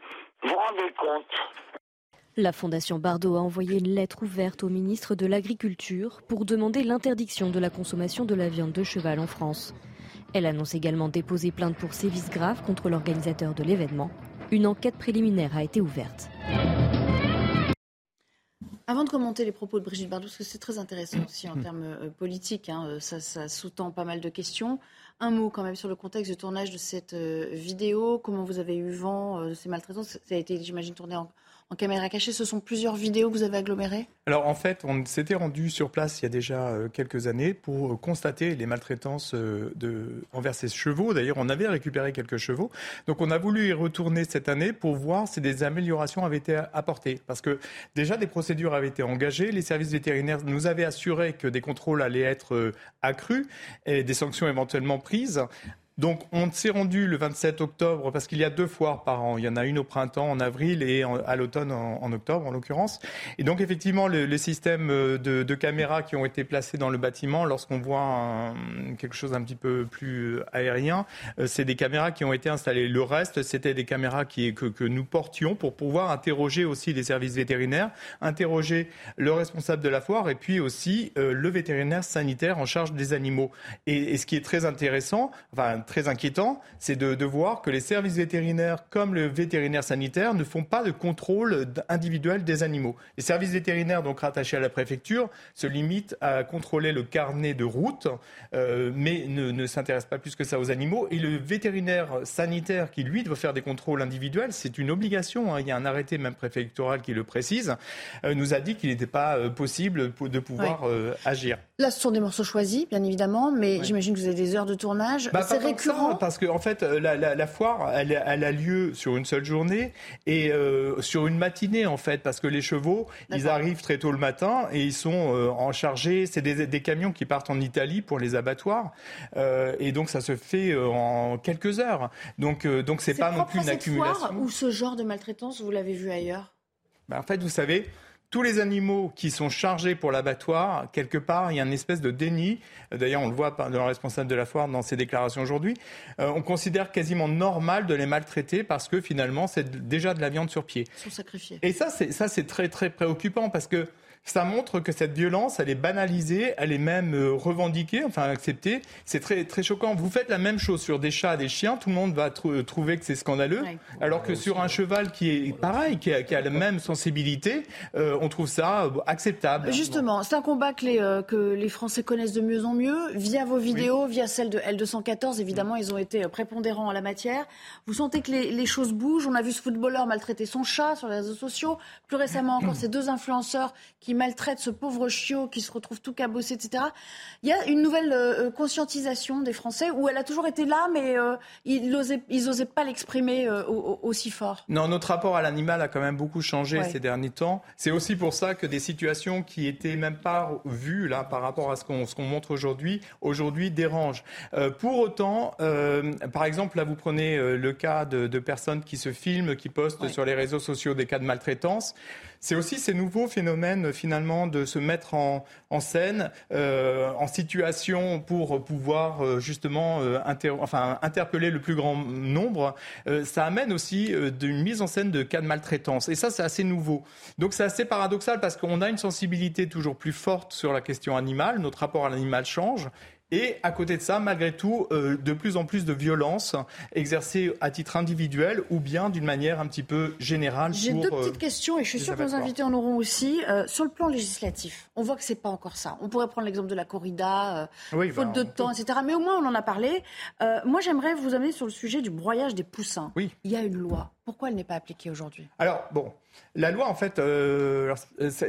Vous vous rendez compte? La Fondation Bardot a envoyé une lettre ouverte au ministre de l'Agriculture pour demander l'interdiction de la consommation de la viande de cheval en France. Elle annonce également déposer plainte pour sévices graves contre l'organisateur de l'événement. Une enquête préliminaire a été ouverte. Avant de commenter les propos de Brigitte Bardot, parce que c'est très intéressant aussi en termes euh, politiques, hein, euh, ça, ça sous-tend pas mal de questions. Un mot quand même sur le contexte de tournage de cette euh, vidéo. Comment vous avez eu vent de ces maltraitances? Ça a été, j'imagine, tourné en, en caméra cachée. Ce sont plusieurs vidéos que vous avez agglomérées Alors en fait, on s'était rendu sur place il y a déjà euh, quelques années pour euh, constater les maltraitances euh, envers ces chevaux. D'ailleurs, on avait récupéré quelques chevaux. Donc on a voulu y retourner cette année pour voir si des améliorations avaient été apportées. Parce que déjà des procédures avaient été engagées. Les services vétérinaires nous avaient assuré que des contrôles allaient être accrus et des sanctions éventuellement prises. Donc on s'est rendu le 27 octobre parce qu'il y a deux foires par an. Il y en a une au printemps, en avril et à l'automne en, octobre en l'occurrence. Et donc effectivement le, système euh, de, caméras qui ont été placés dans le bâtiment, lorsqu'on voit quelque chose un petit peu plus aérien, euh, c'est des caméras qui ont été installées. Le reste, c'était des caméras qui, que, nous portions pour pouvoir interroger aussi les services vétérinaires, interroger le responsable de la foire et puis aussi euh, le vétérinaire sanitaire en charge des animaux. Et, et ce qui est très intéressant, enfin très inquiétant, c'est de, voir que les services vétérinaires, comme le vétérinaire sanitaire, ne font pas de contrôle individuel des animaux. Les services vétérinaires, donc rattachés à la préfecture, se limitent à contrôler le carnet de route, euh, mais ne, s'intéressent pas plus que ça aux animaux. Et le vétérinaire sanitaire, qui lui doit faire des contrôles individuels, c'est une obligation. Hein. Il y a un arrêté même préfectoral qui le précise, euh, nous a dit qu'il n'était pas euh, possible de pouvoir agir. Là, ce sont des morceaux choisis, bien évidemment, mais j'imagine que vous avez des heures de tournage. Bah, c'est récurrent Parce que, en fait, euh, la, foire, elle, a lieu sur une seule journée et euh, sur une matinée, en fait, parce que les chevaux, ils arrivent très tôt le matin et ils sont euh, en chargé. C'est des, camions qui partent en Italie pour les abattoirs. et donc, ça se fait en quelques heures. Donc, donc c'est pas non plus une accumulation. Foire ou ce genre de maltraitance, vous l'avez vu ailleurs? Bah, En fait, vous savez, tous les animaux qui sont chargés pour l'abattoir, quelque part, il y a une espèce de déni. D'ailleurs, on le voit dans le responsable de la foire dans ses déclarations aujourd'hui. Euh, on considère quasiment normal de les maltraiter parce que finalement, c'est déjà de la viande sur pied. Ils sont sacrifiés. Et ça, c'est ça, c'est très très préoccupant parce que ça montre que cette violence, elle est banalisée, elle est même euh, revendiquée, enfin acceptée. C'est très, très choquant. Vous faites la même chose sur des chats, des chiens, tout le monde va trouver que c'est scandaleux, alors que sur un cheval qui est pareil, qui a, la même sensibilité, euh, on trouve ça acceptable. Justement, c'est un combat que les, que les Français connaissent de mieux en mieux, via vos vidéos, via celle de L214, évidemment, ils ont été prépondérants en la matière. Vous sentez que les, les choses bougent On a vu ce footballeur maltraiter son chat sur les réseaux sociaux. Plus récemment encore, ces deux influenceurs qui maltraitent ce pauvre chiot qui se retrouve tout cabossé, etc. Il y a une nouvelle euh, conscientisation des Français où elle a toujours été là, mais euh, ils n'osaient pas l'exprimer euh, aussi fort. Non, notre rapport à l'animal a quand même beaucoup changé ces derniers temps. C'est aussi pour ça que des situations qui étaient même pas vues là par rapport à ce qu'on montre aujourd'hui, aujourd'hui dérangent. pour autant, par exemple, là vous prenez le cas de, de, personnes qui se filment, qui postent sur les réseaux sociaux des cas de maltraitance. C'est aussi ces nouveaux phénomènes finalement de se mettre en, scène, euh, en situation pour pouvoir euh, justement euh, enfin, interpeller le plus grand nombre. ça amène aussi d'une mise en scène de cas de maltraitance. Et ça, c'est assez nouveau. Donc c'est assez paradoxal parce qu'on a une sensibilité toujours plus forte sur la question animale. Notre rapport à l'animal change. Et à côté de ça, malgré tout, euh, de plus en plus de violences exercées à titre individuel ou bien d'une manière un petit peu générale. J'ai deux euh, petites questions et je suis sûre que nos invités en auront aussi. Euh, sur le plan législatif, on voit que c'est pas encore ça. On pourrait prendre l'exemple de la corrida, faute de temps, etc. Mais au moins, on en a parlé. moi, j'aimerais vous amener sur le sujet du broyage des poussins. Oui. Il y a une loi. Pourquoi elle n'est pas appliquée aujourd'hui? Alors, bon, la loi, en fait, euh,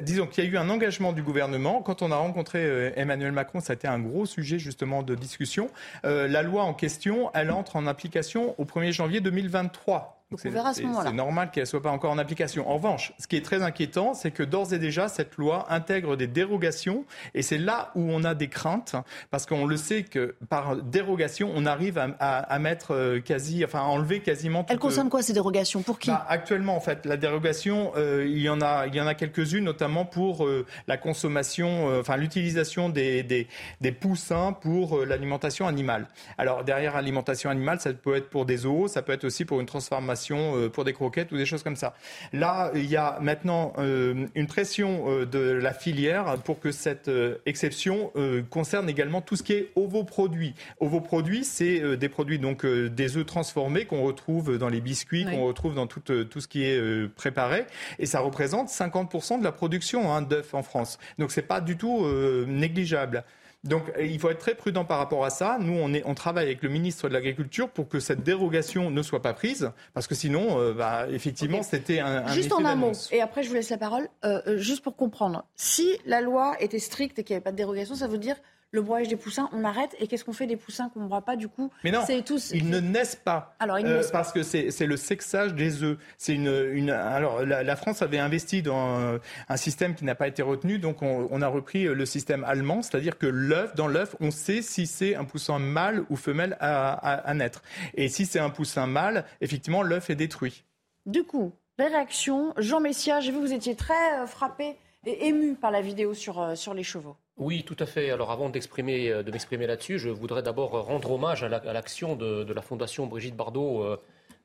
disons qu'il y a eu un engagement du gouvernement. Quand on a rencontré euh, Emmanuel Macron, ça a été un gros sujet justement de discussion. Euh, la loi en question, elle entre en application au 1er janvier 2023. C'est normal qu'elle ne soit pas encore en application. En revanche, ce qui est très inquiétant, c'est que d'ores et déjà, cette loi intègre des dérogations. Et c'est là où on a des craintes, parce qu'on le sait que par dérogation, on arrive à, mettre euh, quasi, enfin, à enlever quasiment. Elle concerne quoi ces dérogations? Pour qui? Bah, Actuellement, en fait, la dérogation, euh, il y en a, il y en a quelques-unes, notamment pour euh, la consommation, enfin, l'utilisation des, des, des, poussins pour l'alimentation animale. Alors derrière alimentation animale, ça peut être pour des os, ça peut être aussi pour une transformation euh, pour des croquettes ou des choses comme ça. Là, il y a maintenant euh, une pression euh, de la filière pour que cette exception concerne également tout ce qui est ovoproduits. Ovoproduits, c'est des produits donc des œufs transformés qu'on retrouve dans les biscuits, qu'on retrouve dans tout, tout ce qui est préparé, et ça représente 50% de la production hein, d'œufs en France. Donc c'est pas du tout négligeable. Donc il faut être très prudent par rapport à ça. Nous, on, est, on travaille avec le ministre de l'Agriculture pour que cette dérogation ne soit pas prise, parce que sinon, euh, bah, effectivement, c'était un, un, Juste en un mot, et après je vous laisse la parole, euh, euh, juste pour comprendre. Si la loi était stricte et qu'il n'y avait pas de dérogation, ça veut dire le broyage des poussins, on arrête. Et qu'est-ce qu'on fait des poussins qu'on ne broie pas du coup Mais non, tous... ils ne naissent pas. Alors, ils euh, naissent parce que c'est le sexage des œufs. C'est une, une, alors la, France avait investi dans un, système qui n'a pas été retenu, donc on, a repris le système allemand, c'est-à-dire que l'œuf, dans l'œuf, on sait si c'est un poussin mâle ou femelle à, à naître. Et si c'est un poussin mâle, effectivement, l'œuf est détruit. Du coup, les réactions, Jean Messia, j'ai vu que vous étiez très euh, frappé et ému par la vidéo sur, euh, sur les chevaux. Oui, tout à fait. Alors avant euh, de m'exprimer là-dessus, je voudrais d'abord rendre hommage à l'action de, la Fondation Brigitte Bardot euh,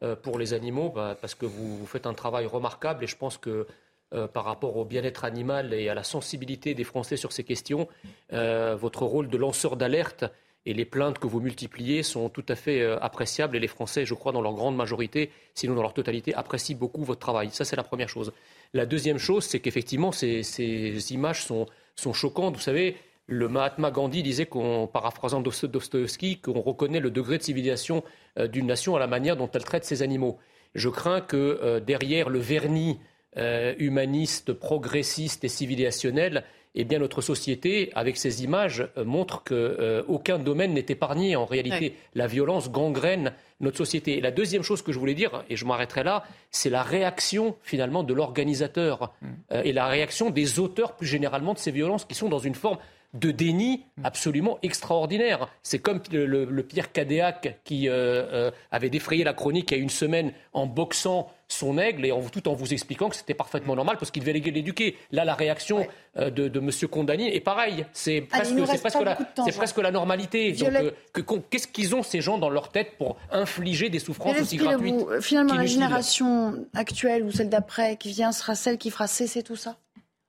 euh, pour les animaux, bah, parce que vous, faites un travail remarquable et je pense que par rapport au bien-être animal et à la sensibilité des Français sur ces questions, votre rôle de lanceur d'alerte et les plaintes que vous multipliez sont tout à fait appréciables et les Français, je crois, dans leur grande majorité, sinon dans leur totalité, apprécient beaucoup votre travail. Ça, c'est la première chose. La deuxième chose, c'est qu'effectivement, ces images sont sont choquantes. Vous savez, le Mahatma Gandhi disait, qu'en paraphrasant Dostoevsky, qu'on reconnaît le degré de civilisation euh, d'une nation à la manière dont elle traite ses animaux. Je crains que euh, derrière le vernis euh, humaniste, progressiste et civilisationnel, eh bien notre société, avec ces images, montre qu'aucun domaine n'est épargné. En réalité, la violence gangrène notre société. Et la deuxième chose que je voulais dire, et je m'arrêterai là, c'est la réaction finalement de l'organisateur mm. euh, et la réaction des auteurs plus généralement de ces violences qui sont dans une forme de déni mm. absolument extraordinaire. C'est comme le, Pierre Cadéac qui euh, euh, avait défrayé la chronique il y a une semaine en boxant son aigle et en, tout en vous expliquant que c'était parfaitement normal parce qu'il devait l'éduquer. Là, la réaction euh, de, de M. Condani est pareille. C'est presque, presque, la, presque la normalité. qu'est-ce qu'ils ont ces gens dans leur tête pour infliger des souffrances aussi gratuites Finalement, la génération actuelle ou celle d'après qui vient sera celle qui fera cesser tout ça?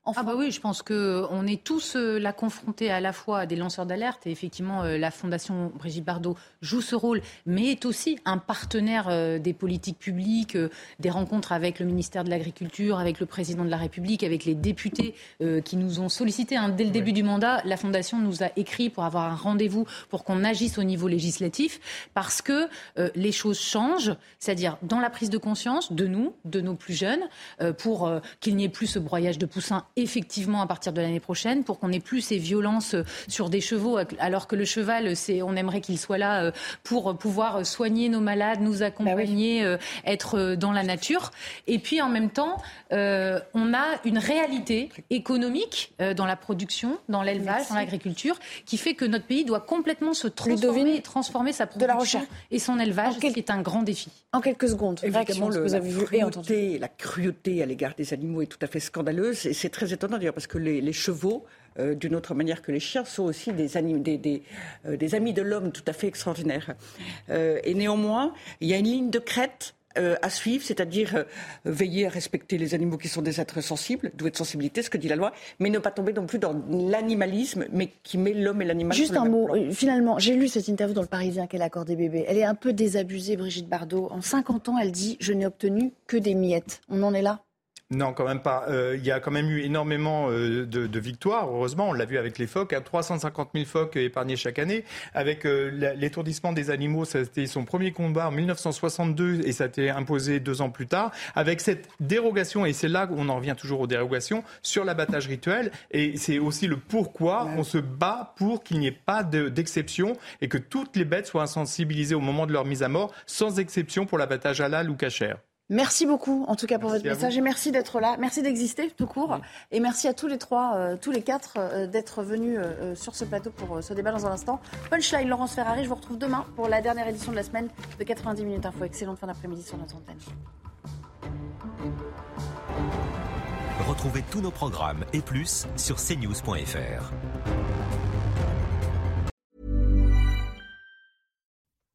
Ah bah oui, je pense que on est tous euh, là confrontés à la fois à des lanceurs d'alerte et effectivement euh, la Fondation Brigitte Bardot joue ce rôle, mais est aussi un partenaire euh, des politiques publiques, des rencontres avec le ministère de l'Agriculture, avec le président de la République, avec les députés qui nous ont sollicité hein, dès le début du mandat. La Fondation nous a écrit pour avoir un rendez-vous pour qu'on agisse au niveau législatif parce que les choses changent, c'est-à-dire dans la prise de conscience de nous, de nos plus jeunes, pour qu'il n'y ait plus ce broyage de poussins effectivement à partir de l'année prochaine pour qu'on n'ait plus ces violences euh, sur des chevaux, alors que le cheval, c'est, on aimerait qu'il soit là euh, pour pouvoir soigner nos malades, nous bah accompagner, euh, être dans la nature. Et puis en même temps, on a une réalité économique dans la production, dans l'élevage, dans l'agriculture, qui fait que notre pays doit complètement se transformer et transformer sa production et son élevage, ce qui est un grand défi. En quelques secondes, Évidemment, le, vous avez vu et la cruauté à l'égard des animaux est tout à fait scandaleuse et c'est très étonnant d'ailleurs parce que les, chevaux, euh, d'une autre manière que les chiens, sont aussi des, euh, des, amis de l'homme tout à fait extraordinaires. Euh, et néanmoins, il y a une ligne de crête à suivre, c'est-à-dire veiller à respecter les animaux qui sont des êtres sensibles, doués de sensibilité, ce que dit la loi, mais ne pas tomber non plus dans l'animalisme, mais qui met l'homme et l'animal. Juste un mot, finalement, j'ai lu cette interview dans le Parisien qu'elle a accordé bébé. Elle est un peu désabusée, Brigitte Bardot. En 50 ans, elle dit Je n'ai obtenu que des miettes. On en est là non, quand même pas. Euh, il y a quand même eu énormément euh, de, victoires, heureusement. On l'a vu avec les phoques, 350 000 phoques épargnés chaque année. Avec euh, l'étourdissement des animaux, c'était son premier combat en 1962 et ça a été imposé deux ans plus tard. Avec cette dérogation, et c'est là qu'on en revient toujours aux dérogations, sur l'abattage rituel. Et c'est aussi le pourquoi on se bat pour qu'il n'y ait pas d'exception et que toutes les bêtes soient sensibilisées au moment de leur mise à mort, sans exception pour l'abattage halal ou cachère. Merci beaucoup, en tout cas, pour votre message. Et merci d'être là. Merci d'exister, tout court. Et merci à tous les trois, euh, tous les quatre, euh, d'être venus euh, sur ce plateau pour ce débat dans un instant. Punchline, Laurence Ferrari. Je vous retrouve demain pour la dernière édition de la semaine de 90 minutes info. Excellente fin d'après-midi sur notre antenne. Retrouvez tous nos programmes et plus sur cnews.fr.